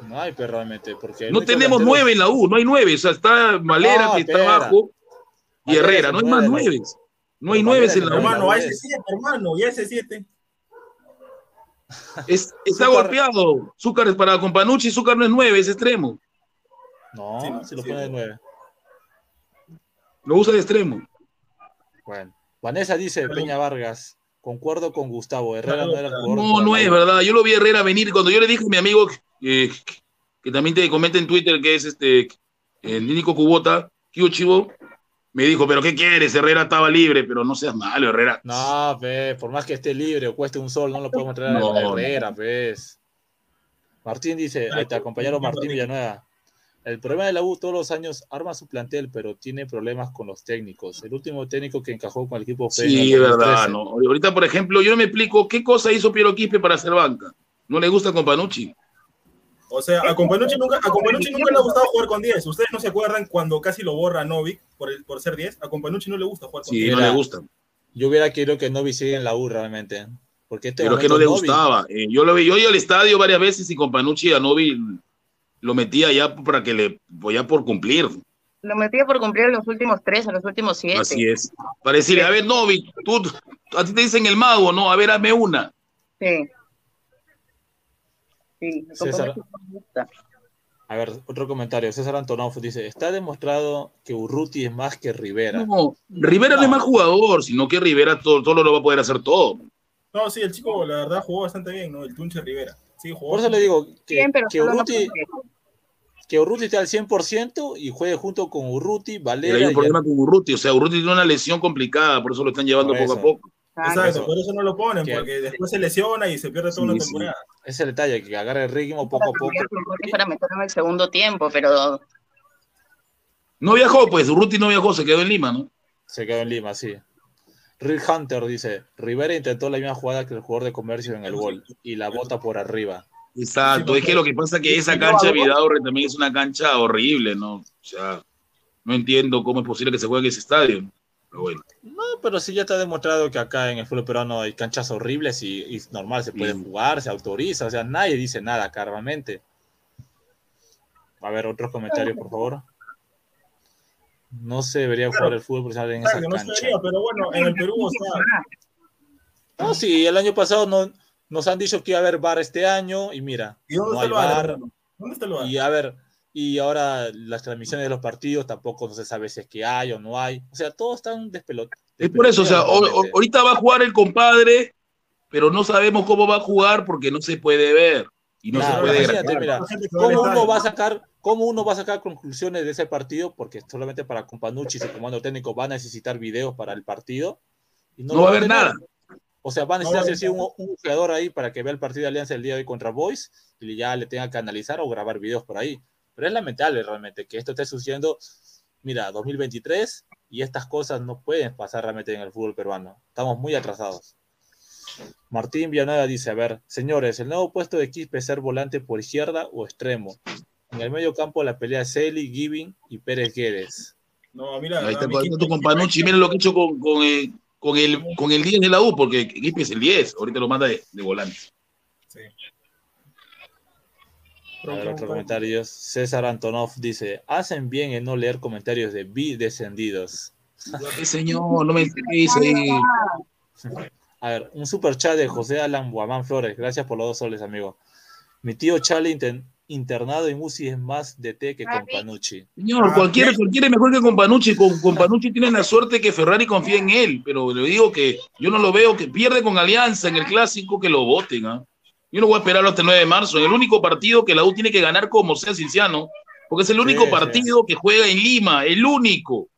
No hay, pero realmente, porque. No tenemos nueve en la U, no hay nueve, o sea, está Malera, que está abajo, y Herrera, no hay más nueve. No hay nueve en la U. Hermano, a ese siete, hermano, y ese siete. Es, está golpeado. Zúcar es para Companucci, Zúcar no es nueve, es extremo. No, sí, no se lo pone de nueve. Lo usa de extremo. Bueno, Vanessa dice, Peña Vargas, concuerdo con Gustavo, Herrera no era jugador. No, no es verdad, yo lo vi a Herrera venir, cuando yo le dije a mi amigo que también te comenta en Twitter que es este, el Nico Cubota, Kio Chivo, me dijo, pero ¿qué quieres? Herrera estaba libre, pero no seas malo, Herrera. No, ve, por más que esté libre o cueste un sol, no lo podemos traer a Herrera, ves. Martín dice, ahí te acompañaron Martín Villanueva. El problema de la U todos los años arma su plantel, pero tiene problemas con los técnicos. El último técnico que encajó con el equipo fue. Sí, es verdad. No. Ahorita, por ejemplo, yo no me explico qué cosa hizo Piero Quispe para hacer banca. ¿No le gusta con Panucci? O sea, a Companucci nunca, a nunca le ha gustado jugar con 10. Ustedes no se acuerdan cuando casi lo borra Novik por, el, por ser 10. A Companucci no le gusta jugar con sí, 10. Sí, no le gusta. Yo hubiera querido que Novik siga en la U realmente. Porque este Pero que no le gustaba. Eh, yo lo vi, yo iba al estadio varias veces y Companucci a Novik lo metía ya para que le, ya por cumplir. Lo metía por cumplir en los últimos tres, en los últimos siete. Así es. Para decirle, a ver, Novik, tú, a ti te dicen el mago, ¿no? A ver, hazme una. Sí. Sí, César, a ver, otro comentario. César Antonov dice: Está demostrado que Urruti es más que Rivera. No, Rivera no, es más jugador, sino que Rivera todo, todo lo va a poder hacer todo. No, sí, el chico, la verdad, jugó bastante bien, ¿no? El Tunche Rivera. Sí, jugó Por eso le digo que, que Urruti. Que Urruti esté al 100% y juegue junto con Urruti, Valera. Pero hay un problema con Urruti, o sea, Urruti tiene una lesión complicada, por eso lo están llevando poco a poco. Exacto, por eso no lo ponen, porque después se lesiona y se pierde toda una temporada. Ese es el detalle, que agarre el ritmo poco a poco. Para meterlo en el segundo tiempo, pero. No viajó, pues, Ruti no viajó, se quedó en Lima, ¿no? Se quedó en Lima, sí. Rick Hunter dice: Rivera intentó la misma jugada que el jugador de comercio en el gol y la bota por arriba. Exacto, es que lo que pasa es que esa cancha de Vidaurre también es una cancha horrible, ¿no? O sea, no entiendo cómo es posible que se juegue en ese estadio. No, pero sí ya está demostrado que acá en el fútbol peruano hay canchas horribles y, normal, se puede jugar, se autoriza, o sea, nadie dice nada acá realmente. A ver, otros comentarios, por favor. No se debería jugar el fútbol profesional en esa cancha. No pero bueno, en el Perú está. No, sí, el año pasado no, nos han dicho que iba a haber bar este año y mira, no hay bar. ¿Dónde está el bar? Y a ver, y ahora las transmisiones de los partidos tampoco no se sabe si es que hay o no hay. O sea, todo está un despelote. Es por eso, o sea, ahorita va a jugar el compadre, pero no sabemos cómo va a jugar porque no se puede ver. Y no se puede mira, ¿cómo uno va a sacar ¿Cómo uno va a sacar conclusiones de ese partido? Porque solamente para Companucci, su comando técnico, va a necesitar videos para el partido. Y no, va a haber nada. O sea, va a necesitar un, un, jugador ahí para que vea el partido de Alianza el día de hoy contra Boys y ya le tenga que analizar o grabar videos por ahí. Pero es lamentable realmente que esto esté sucediendo, mira, 2023 y estas cosas no pueden pasar realmente en el fútbol peruano. Estamos muy atrasados. Martín Villanueva dice, a ver, señores, el nuevo puesto de Quispe es ser volante por izquierda o extremo. En el medio campo la pelea es Celi, Giving y Pérez Guedes. No, mira, ahí está tu companucci, mira lo que ha hecho con, con, el, con, el, con el 10 de la U, porque Quispe es el 10, ahorita lo manda de, de volante. Sí. A otro comentario. César Antonov dice: Hacen bien en no leer comentarios de bi descendidos. señor, no me dice. A ver, un super chat de José Alan Guamán Flores. Gracias por los dos soles, amigo. Mi tío Charlie internado en UCI es más de té que con Panucci. Señor, cualquiera, cualquiera es mejor que con Panucci. Con, con Panucci tienen la suerte que Ferrari confía en él, pero le digo que yo no lo veo que pierde con Alianza en el clásico, que lo voten. ¿ah? Yo no voy a esperarlo hasta el 9 de marzo. El único partido que la U tiene que ganar como sea Cinciano, porque es el único partido que juega en Lima, el único.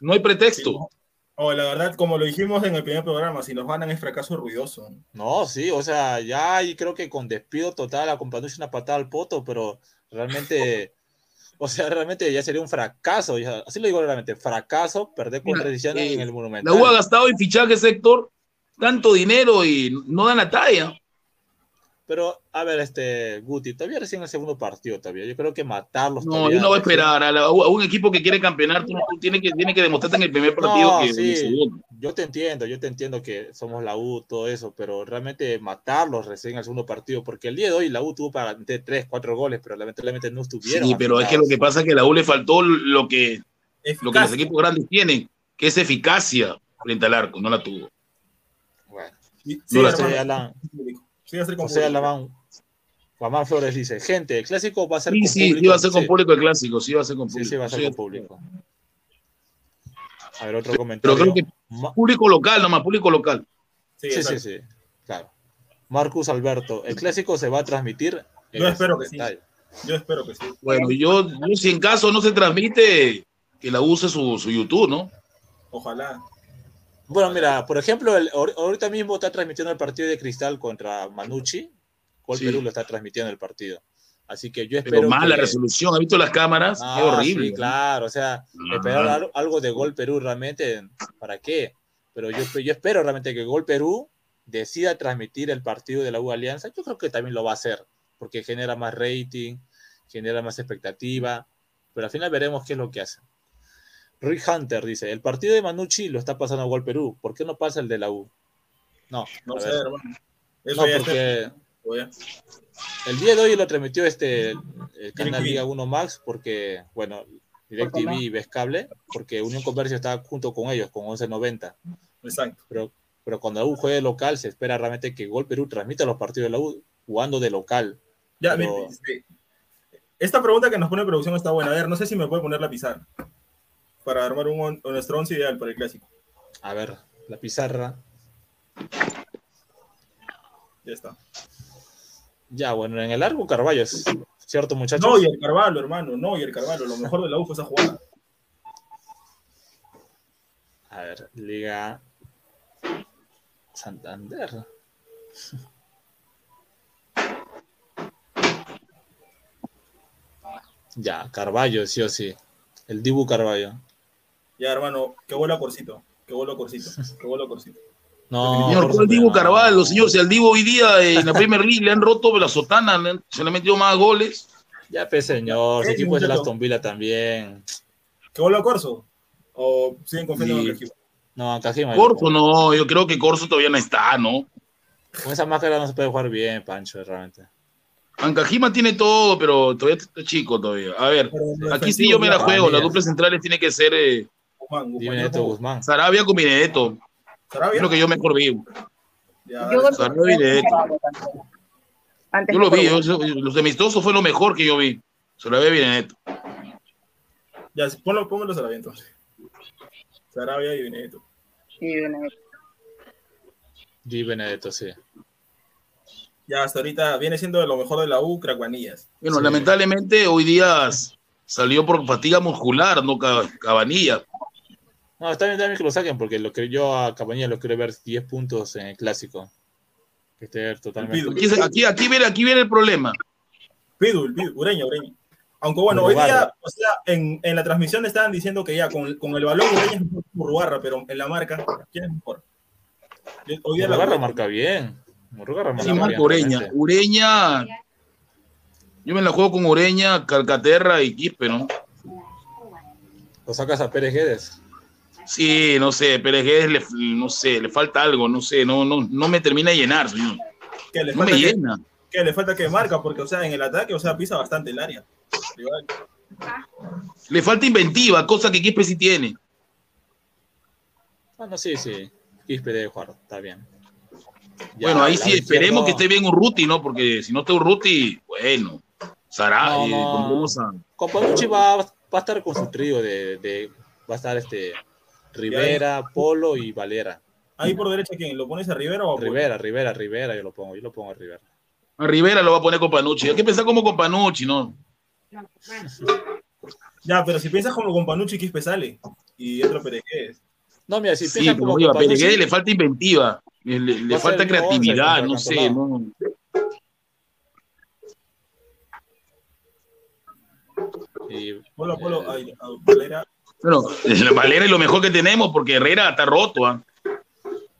No hay pretexto. Oh, la verdad, como lo dijimos en el primer programa, si nos ganan es fracaso ruidoso. No, sí, o sea, ya y creo que con despido total a Companucci una patada al poto, pero realmente, o sea, realmente ya sería un fracaso, así lo digo realmente, fracaso perder contra Ediciones en el Monumental. La U ha gastado en fichajes, sector tanto dinero y no dan la talla. Pero, a ver, este, Guti, todavía recién el segundo partido todavía. Yo creo que matarlos. No, yo no voy a esperar. A, un equipo que quiere campeonar, tú, tienes, que, tiene que demostrarte en el primer partido que sí, Yo te entiendo, yo te entiendo que somos la U, todo eso, pero realmente matarlos recién en el segundo partido, porque el día de hoy la U tuvo para meter 3, 4 goles, pero lamentablemente no estuvieron. Sí, pero es que lo que pasa es que a la U le faltó lo que, lo que los equipos grandes tienen, que es eficacia frente al arco, no la tuvo. Bueno, no la Sí, va a ser con José Juan Flores dice, gente, el clásico va a ser sí, con sí, público. Sí, va a ser con público el clásico, sí va a ser con público. Sí, sí, va a ser con público. A ver, otro comentario. Pero creo que público local, nomás, público local. Sí, sí, sí, claro. Marcus Alberto, el clásico se va a transmitir. Yo espero que sí. Yo espero que sí. Bueno, yo, yo, si en caso no se transmite, que la use su, su YouTube, ¿no? Ojalá. Bueno, mira, por ejemplo, ahorita mismo está transmitiendo el partido de Cristal contra Manucci. Gol Perú lo está transmitiendo el partido. Así que yo espero. Pero mala resolución, ¿ha visto las cámaras? Qué ah, horrible. claro, o sea, esperar algo de Gol Perú realmente, ¿para qué? Pero yo, yo espero realmente que Gol Perú decida transmitir el partido de la U Alianza. Yo creo que también lo va a hacer, porque genera más rating, genera más expectativa. Pero al final veremos qué es lo que hace. Rick Hunter dice, el partido de Manucci lo está pasando a Gol Perú, ¿por qué no pasa el de la U? No, no sé, hermano. no, porque el día de hoy lo transmitió este el canal Liga 1 Max porque, bueno, DirecTV y Ves Cable, porque Unión Comercio está junto con ellos, con 11.90. Exacto. Pero, pero cuando la U juegue local, se espera realmente que Gol Perú transmita los partidos de la U jugando de local. Ya, esta pregunta que nos pone producción está buena. A ver, no sé si me puede poner la pizarra para armar un, nuestro once ideal para el clásico. A ver, la pizarra. Ya está. Ya, bueno, en el largo Carvalho, ¿cierto, muchachos? No, y el Carvalho, hermano, no, y el Carvalho, lo mejor de la U fue esa jugada. A ver, Liga Santander. Ya, Carballo, sí o sí. El Dibu Carballo. Ya, hermano, que vuela Corcito, que vuela Corcito, que vuela Corcito. No, señor, ¿cuál Divo Carvalho, señor? Si al Divo hoy día en la Premier League le han roto la sotana, se le han metido más goles. Ya, pues, señor, ese equipo es de Aston Villa también. ¿Que vuelva Corso? ¿O siguen confiando en Cajima? No, Cajima. Corso no, yo creo que Corso todavía no está, ¿no? Con esa máscara no se puede jugar bien, Pancho, realmente. Ancajima tiene todo, pero todavía está chico todavía. A ver, aquí sí yo me la juego. Las duplas centrales tiene que ser eh, Guzmán, Guzmán. Sarabia con Benedetto. Sarabia. Es lo que yo mejor vi. Sarabia y Benedetto. yo lo vi, los amistosos fue lo mejor que yo vi. Sarabia y Benedetto. Ya, ponlo, pónmelo Sarabia entonces. Sarabia y Benedetto. Y Benedetto. Y Benedetto, sí. Ya hasta ahorita viene siendo lo mejor de la U, Cracuanillas. Bueno, lamentablemente hoy día salió por fatiga muscular, no Cabanilla. No, está bien también que lo saquen, porque lo que yo a Cabaña lo quiero ver 10 puntos en el clásico. Que esté totalmente. Aquí, aquí, viene, aquí viene el problema. Pidul, Pidul, Ureña, Ureña. Aunque bueno, hoy día, o sea, en, en, la transmisión estaban diciendo que ya con, con el balón Ureña es mejor que Murrugarra, pero en la marca, ¿quién es mejor? Hoy día la marca bien. Murrugarra marca sí, bien. Ureña. Ureña. Yo me la juego con Ureña, Calcaterra y Quispe, ¿no? ¿Lo sacas a Pérez Guedes? Sí, no sé, Pérez le, no sé, le falta algo, no sé, no, no, no me termina de llenar, señor. ¿Qué le no me llena. Que, le falta que marca, porque, o sea, en el ataque, o sea, pisa bastante el área. Le falta inventiva, cosa que Quispe sí tiene. Bueno, sí, sí. Quispe debe jugar, está bien. bueno, ahí sí, esperemos que esté bien Urruti, ¿no? Porque si no está Urruti, bueno, Sara, no, no. va, va, a estar con su trío de, de, va a estar este Rivera, Polo y Valera. Ahí por derecha, ¿quién? ¿Lo pones a Rivera o a Rivera, Rivera, Rivera, yo lo pongo, yo lo pongo a Rivera. A Rivera lo va a poner con Panucci. Hay que pensar como con Panucci, ¿no? Ya, pero si piensas como con Panucci, Quispe sale. Y otro Pérez No, mira, si sí, pero oye, a Pérez le falta inventiva, le, le falta creatividad, no sé, no. Y, Polo, Polo, ay, Valera. Bueno, Valera es lo mejor que tenemos porque Herrera está roto. ¿ah?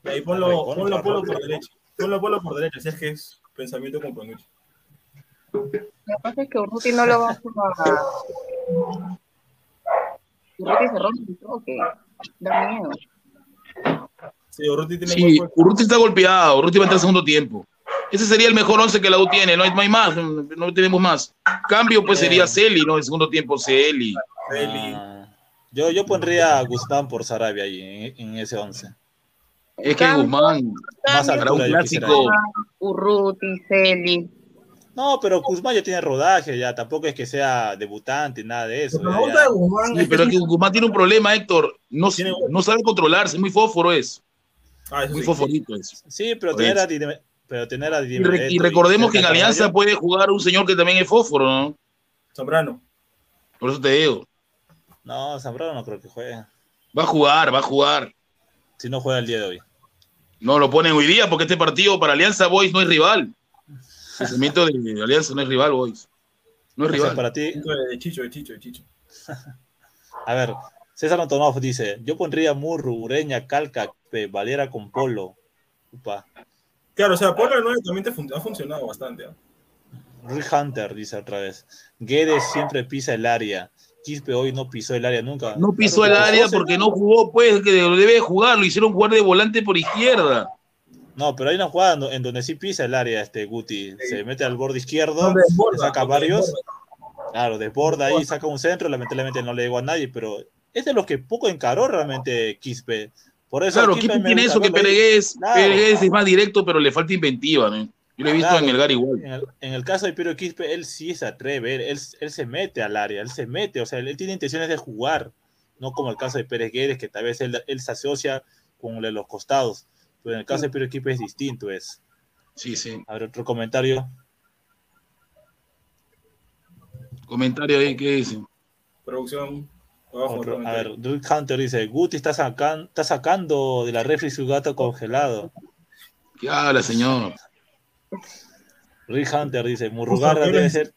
Ahí ponlo, ponlo, ponlo por derecha. Ponlo, ponlo por derecha, si es que es pensamiento con Panucci. Lo que pasa es que Urruti no lo va a Urruti se rompe el toque. Da miedo. Sí, Urruti tiene sí, Urruti está golpeado. Urruti va a entrar al segundo tiempo. Ese sería el mejor once que la U tiene, no hay, no hay más, no tenemos más. Cambio, pues sería Celi, ¿no? En segundo tiempo, Celi. Ah, yo, yo pondría a Guzmán por Sarabia ahí, en, en ese once. Es que Guzmán, más para un clásico. Urruti, Celi. No, pero Guzmán ya tiene rodaje, ya tampoco es que sea debutante, nada de eso. Pero, pero que Guzmán tiene un problema, Héctor. No, no sabe controlarse, muy fósforo es. Ah, muy fosforito es. Sí, pero tener, a, pero tener a y, recordemos que en Alianza puede jugar un señor que también es fósforo, ¿no? Zambrano. Por eso te digo. No, Zambrano no creo que juegue. Va a jugar, va a jugar. Si no juega el día de hoy. No, lo ponen hoy día porque este partido para Alianza Boys no es rival. Crecimiento de Alianza no es rival, boys. No es rival. para ti. De Chicho, de Chicho, de Chicho. A ver, César Antonov dice: Yo pondría Murru, Ureña, Calca, Valera con Polo. Upa. Claro, o sea, Polo no también ha funcionado bastante. ¿eh? Rick Hunter dice otra vez: Guedes siempre pisa el área. Quispe hoy no pisó el área nunca. No pisó el área porque no jugó, pues, que debe jugar. Lo hicieron jugar de volante por izquierda. No, pero hay una jugada en donde sí pisa el área este Guti. Se mete al borde izquierdo, saca varios. Claro, desborda ahí, saca un centro, lamentablemente no le llegó a nadie, pero es de los que poco encaró realmente Quispe. Por eso claro, Quispe tiene eso que Peregués, es más directo, pero le falta inventiva. ¿no? Yo lo he visto en el Gary igual. En el, caso de Piero Quispe, él sí se atreve, él, él, se mete al área, él se mete, o sea, él, tiene intenciones de jugar, no como el caso de Pérez Guedes, que tal vez él, él se asocia con los costados pero en el caso de Piero Equipo es distinto, es. Sí, sí. A ver, otro comentario. Comentario ahí, ¿qué dice? Producción. a ver, Rick Hunter dice, Guti está, está sacando de la refri su gato congelado. ¿Qué habla, señor? Rick Hunter dice, Murrugarra debe ser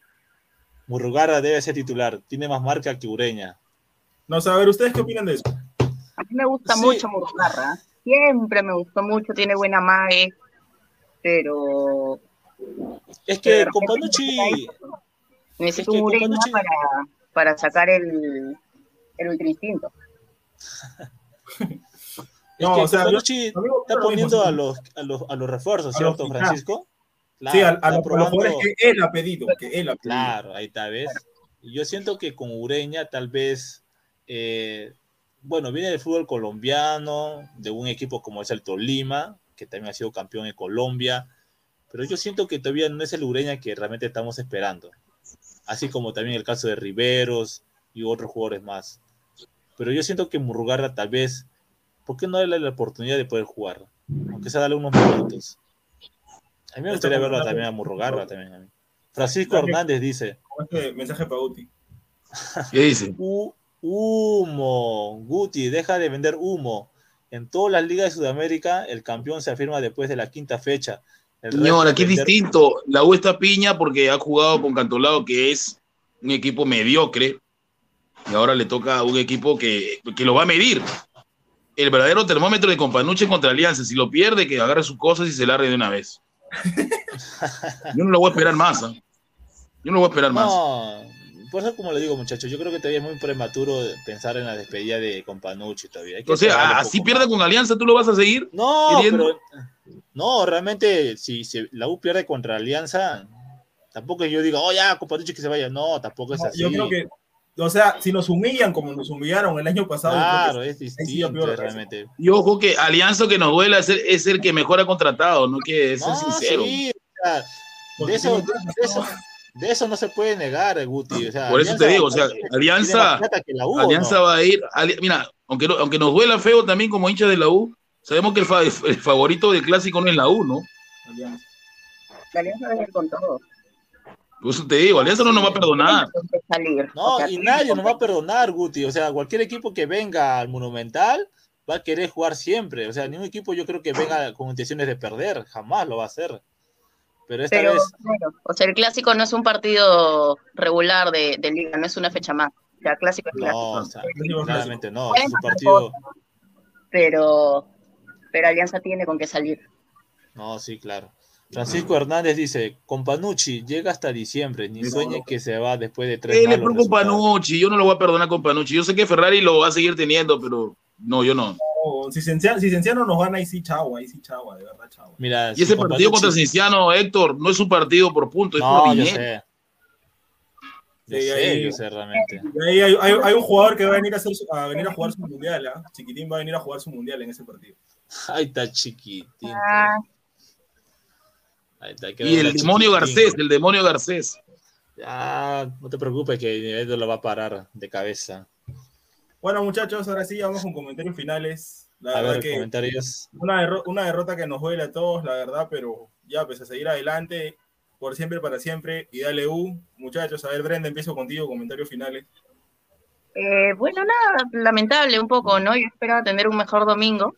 Murrugarra debe ser titular, tiene más marca que Ureña. No, a ver, ¿ustedes qué opinan de eso? A mí me gusta mucho Murrugarra siempre me gustó mucho, tiene buena mae, pero... Es que con Panucci... Necesito un Ureña para, para sacar el, el ultra instinto. no, o sea, Panucci está poniendo a los, a los, a los refuerzos, ¿cierto, Francisco? Sí, a, a los jugadores que él ha pedido, que él ha pedido. Claro, ahí tal vez. Yo siento que con Ureña tal vez eh, bueno, viene del fútbol colombiano, de un equipo como es el Tolima, que también ha sido campeón en Colombia, pero yo siento que todavía no es el Ureña que realmente estamos esperando, así como también el caso de Riveros y otros jugadores más. Pero yo siento que Murrugarra tal vez, ¿por qué no darle la oportunidad de poder jugar? Aunque sea darle unos minutos. A mí me gustaría verlo también a Murrugarra también a mí. Francisco Hernández dice. Mensaje para Uti. ¿Qué dice? Humo. Guti, deja de vender humo. En todas las ligas de Sudamérica, el campeón se afirma después de la quinta fecha. Señor, aquí es distinto. La U está piña porque ha jugado con Cantolao, que es un equipo mediocre. Y ahora le toca a un equipo que, que lo va a medir. El verdadero termómetro de Companuche contra Alianza. Si lo pierde, que agarre sus cosas y se largue de una vez. Yo no lo voy a esperar más. ¿eh? Yo no lo voy a esperar más por eso como le digo muchachos, yo creo que todavía es muy prematuro pensar en la despedida de Companucci todavía. o sea, así pierde con Alianza, ¿tú lo vas a seguir? No, pero, no, realmente si, la U pierde contra Alianza, tampoco yo digo, oh ya, Companucci que se vaya, no, tampoco es así. Yo creo que, o sea, si nos humillan como nos humillaron el año pasado. Claro, es distinto realmente. Y ojo que Alianza que nos duele es el, que mejor ha contratado, no que es sincero. Sí, de eso, de eso, de eso no se puede negar, Guti. Por eso te digo, o sea, Alianza, Alianza va a ir. mira, aunque, aunque nos duela feo también como hincha de la U, sabemos que el, favorito del clásico no es la U, ¿no? Alianza. Alianza va a ir eso te digo, Alianza no nos va a perdonar. No, y nadie nos va a perdonar, Guti. O sea, cualquier equipo que venga al Monumental va a querer jugar siempre. O sea, ningún equipo yo creo que venga con intenciones de perder, jamás lo va a hacer. Pero esta vez. o sea, el clásico no es un partido regular de, liga, no es una fecha más. O sea, clásico es clásico. No, o sea, claramente no, es un partido. Pero, pero Alianza tiene con qué salir. No, sí, claro. Francisco Hernández dice, con Panucci llega hasta diciembre, ni sueñe que se va después de tres Él es con Panucci, yo no lo voy a perdonar con Panucci. Yo sé que Ferrari lo va a seguir teniendo, pero no, yo no. si, Cienciano, nos gana, ahí sí chau, ahí sí chau, de verdad chau. Mira, y ese partido contra Cienciano, Héctor, no es un partido por punto, es por dinero. Yo sé. ahí, yo sé realmente. Ahí hay, hay, un jugador que va a venir a, hacer a, venir a jugar su mundial, ¿eh? Chiquitín va a venir a jugar su mundial en ese partido. Ahí está Chiquitín. Ah y el demonio Garcés, el demonio Garcés. Ya, no te preocupes que Edo lo va a parar de cabeza. Bueno, muchachos, ahora sí vamos con comentarios finales. La a ver, comentarios. Una, una, derrota que nos duele a todos, la verdad, pero ya, pues a seguir adelante, por siempre, para siempre, y dale U. Muchachos, a ver, Brenda, empiezo contigo, comentarios finales. Eh, bueno, nada, lamentable un poco, ¿no? Yo esperaba tener un mejor domingo,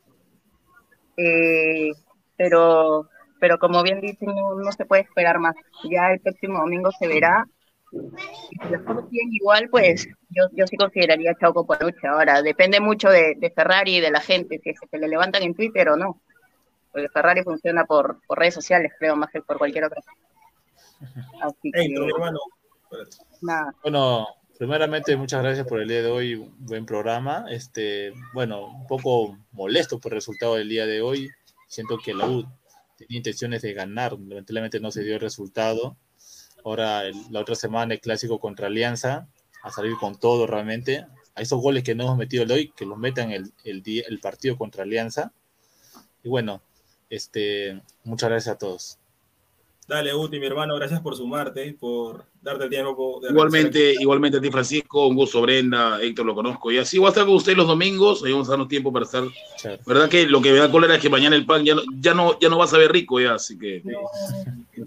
eh, pero pero como bien dicen, no, se puede esperar más. Ya el próximo domingo se verá. Y si las cosas siguen igual, pues yo, yo sí consideraría Chauco Panuche. Ahora, depende mucho de, Ferrari y de la gente, si se le levantan en Twitter o no. Porque Ferrari funciona por, redes sociales, creo, más que por cualquier otra. Así que, Bueno, primeramente muchas gracias por el día de hoy, buen programa. Este, bueno, un poco molesto por el resultado del día de hoy. Siento que la U tenía intenciones de ganar, lamentablemente no se dio el resultado. Ahora, la otra semana, el clásico contra Alianza, a salir con todo realmente. A esos goles que no hemos metido hoy, que los metan el, el, el partido contra Alianza. Y bueno, este, muchas gracias a todos. Dale, Uti, mi hermano, gracias por sumarte, por darte el tiempo. igualmente, igualmente a ti, Francisco, un gusto, Brenda, Héctor lo conozco. Y así voy a estar con ustedes los domingos, ahí vamos a darnos tiempo para estar. ¿Verdad que lo que me da cólera es que mañana el pan ya no, ya no, ya no va a saber rico, ya, así que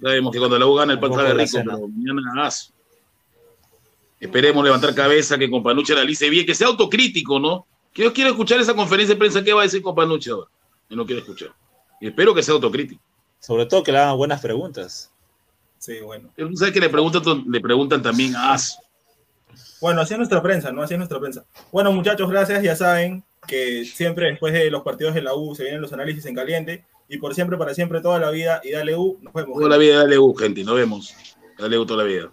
sabemos que cuando la U gana el pan sabe rico, pero mañana haz. Esperemos levantar cabeza, que Companuche analice bien, que sea autocrítico, ¿no? Que yo quiero escuchar esa conferencia de prensa, ¿qué va a decir Companuche ahora? Yo no quiero escuchar. Y espero que sea autocrítico. Sobre todo que le hagan buenas preguntas. Sí, bueno. ¿Sabes que le preguntan, le preguntan también a Bueno, así es nuestra prensa, ¿no? Así es nuestra prensa. Bueno, muchachos, gracias. Ya saben que siempre después de los partidos de la U se vienen los análisis en caliente. Y por siempre, para siempre, toda la vida. Y dale U, nos vemos. Toda la vida, dale U, gente. Nos vemos. Dale U toda la vida.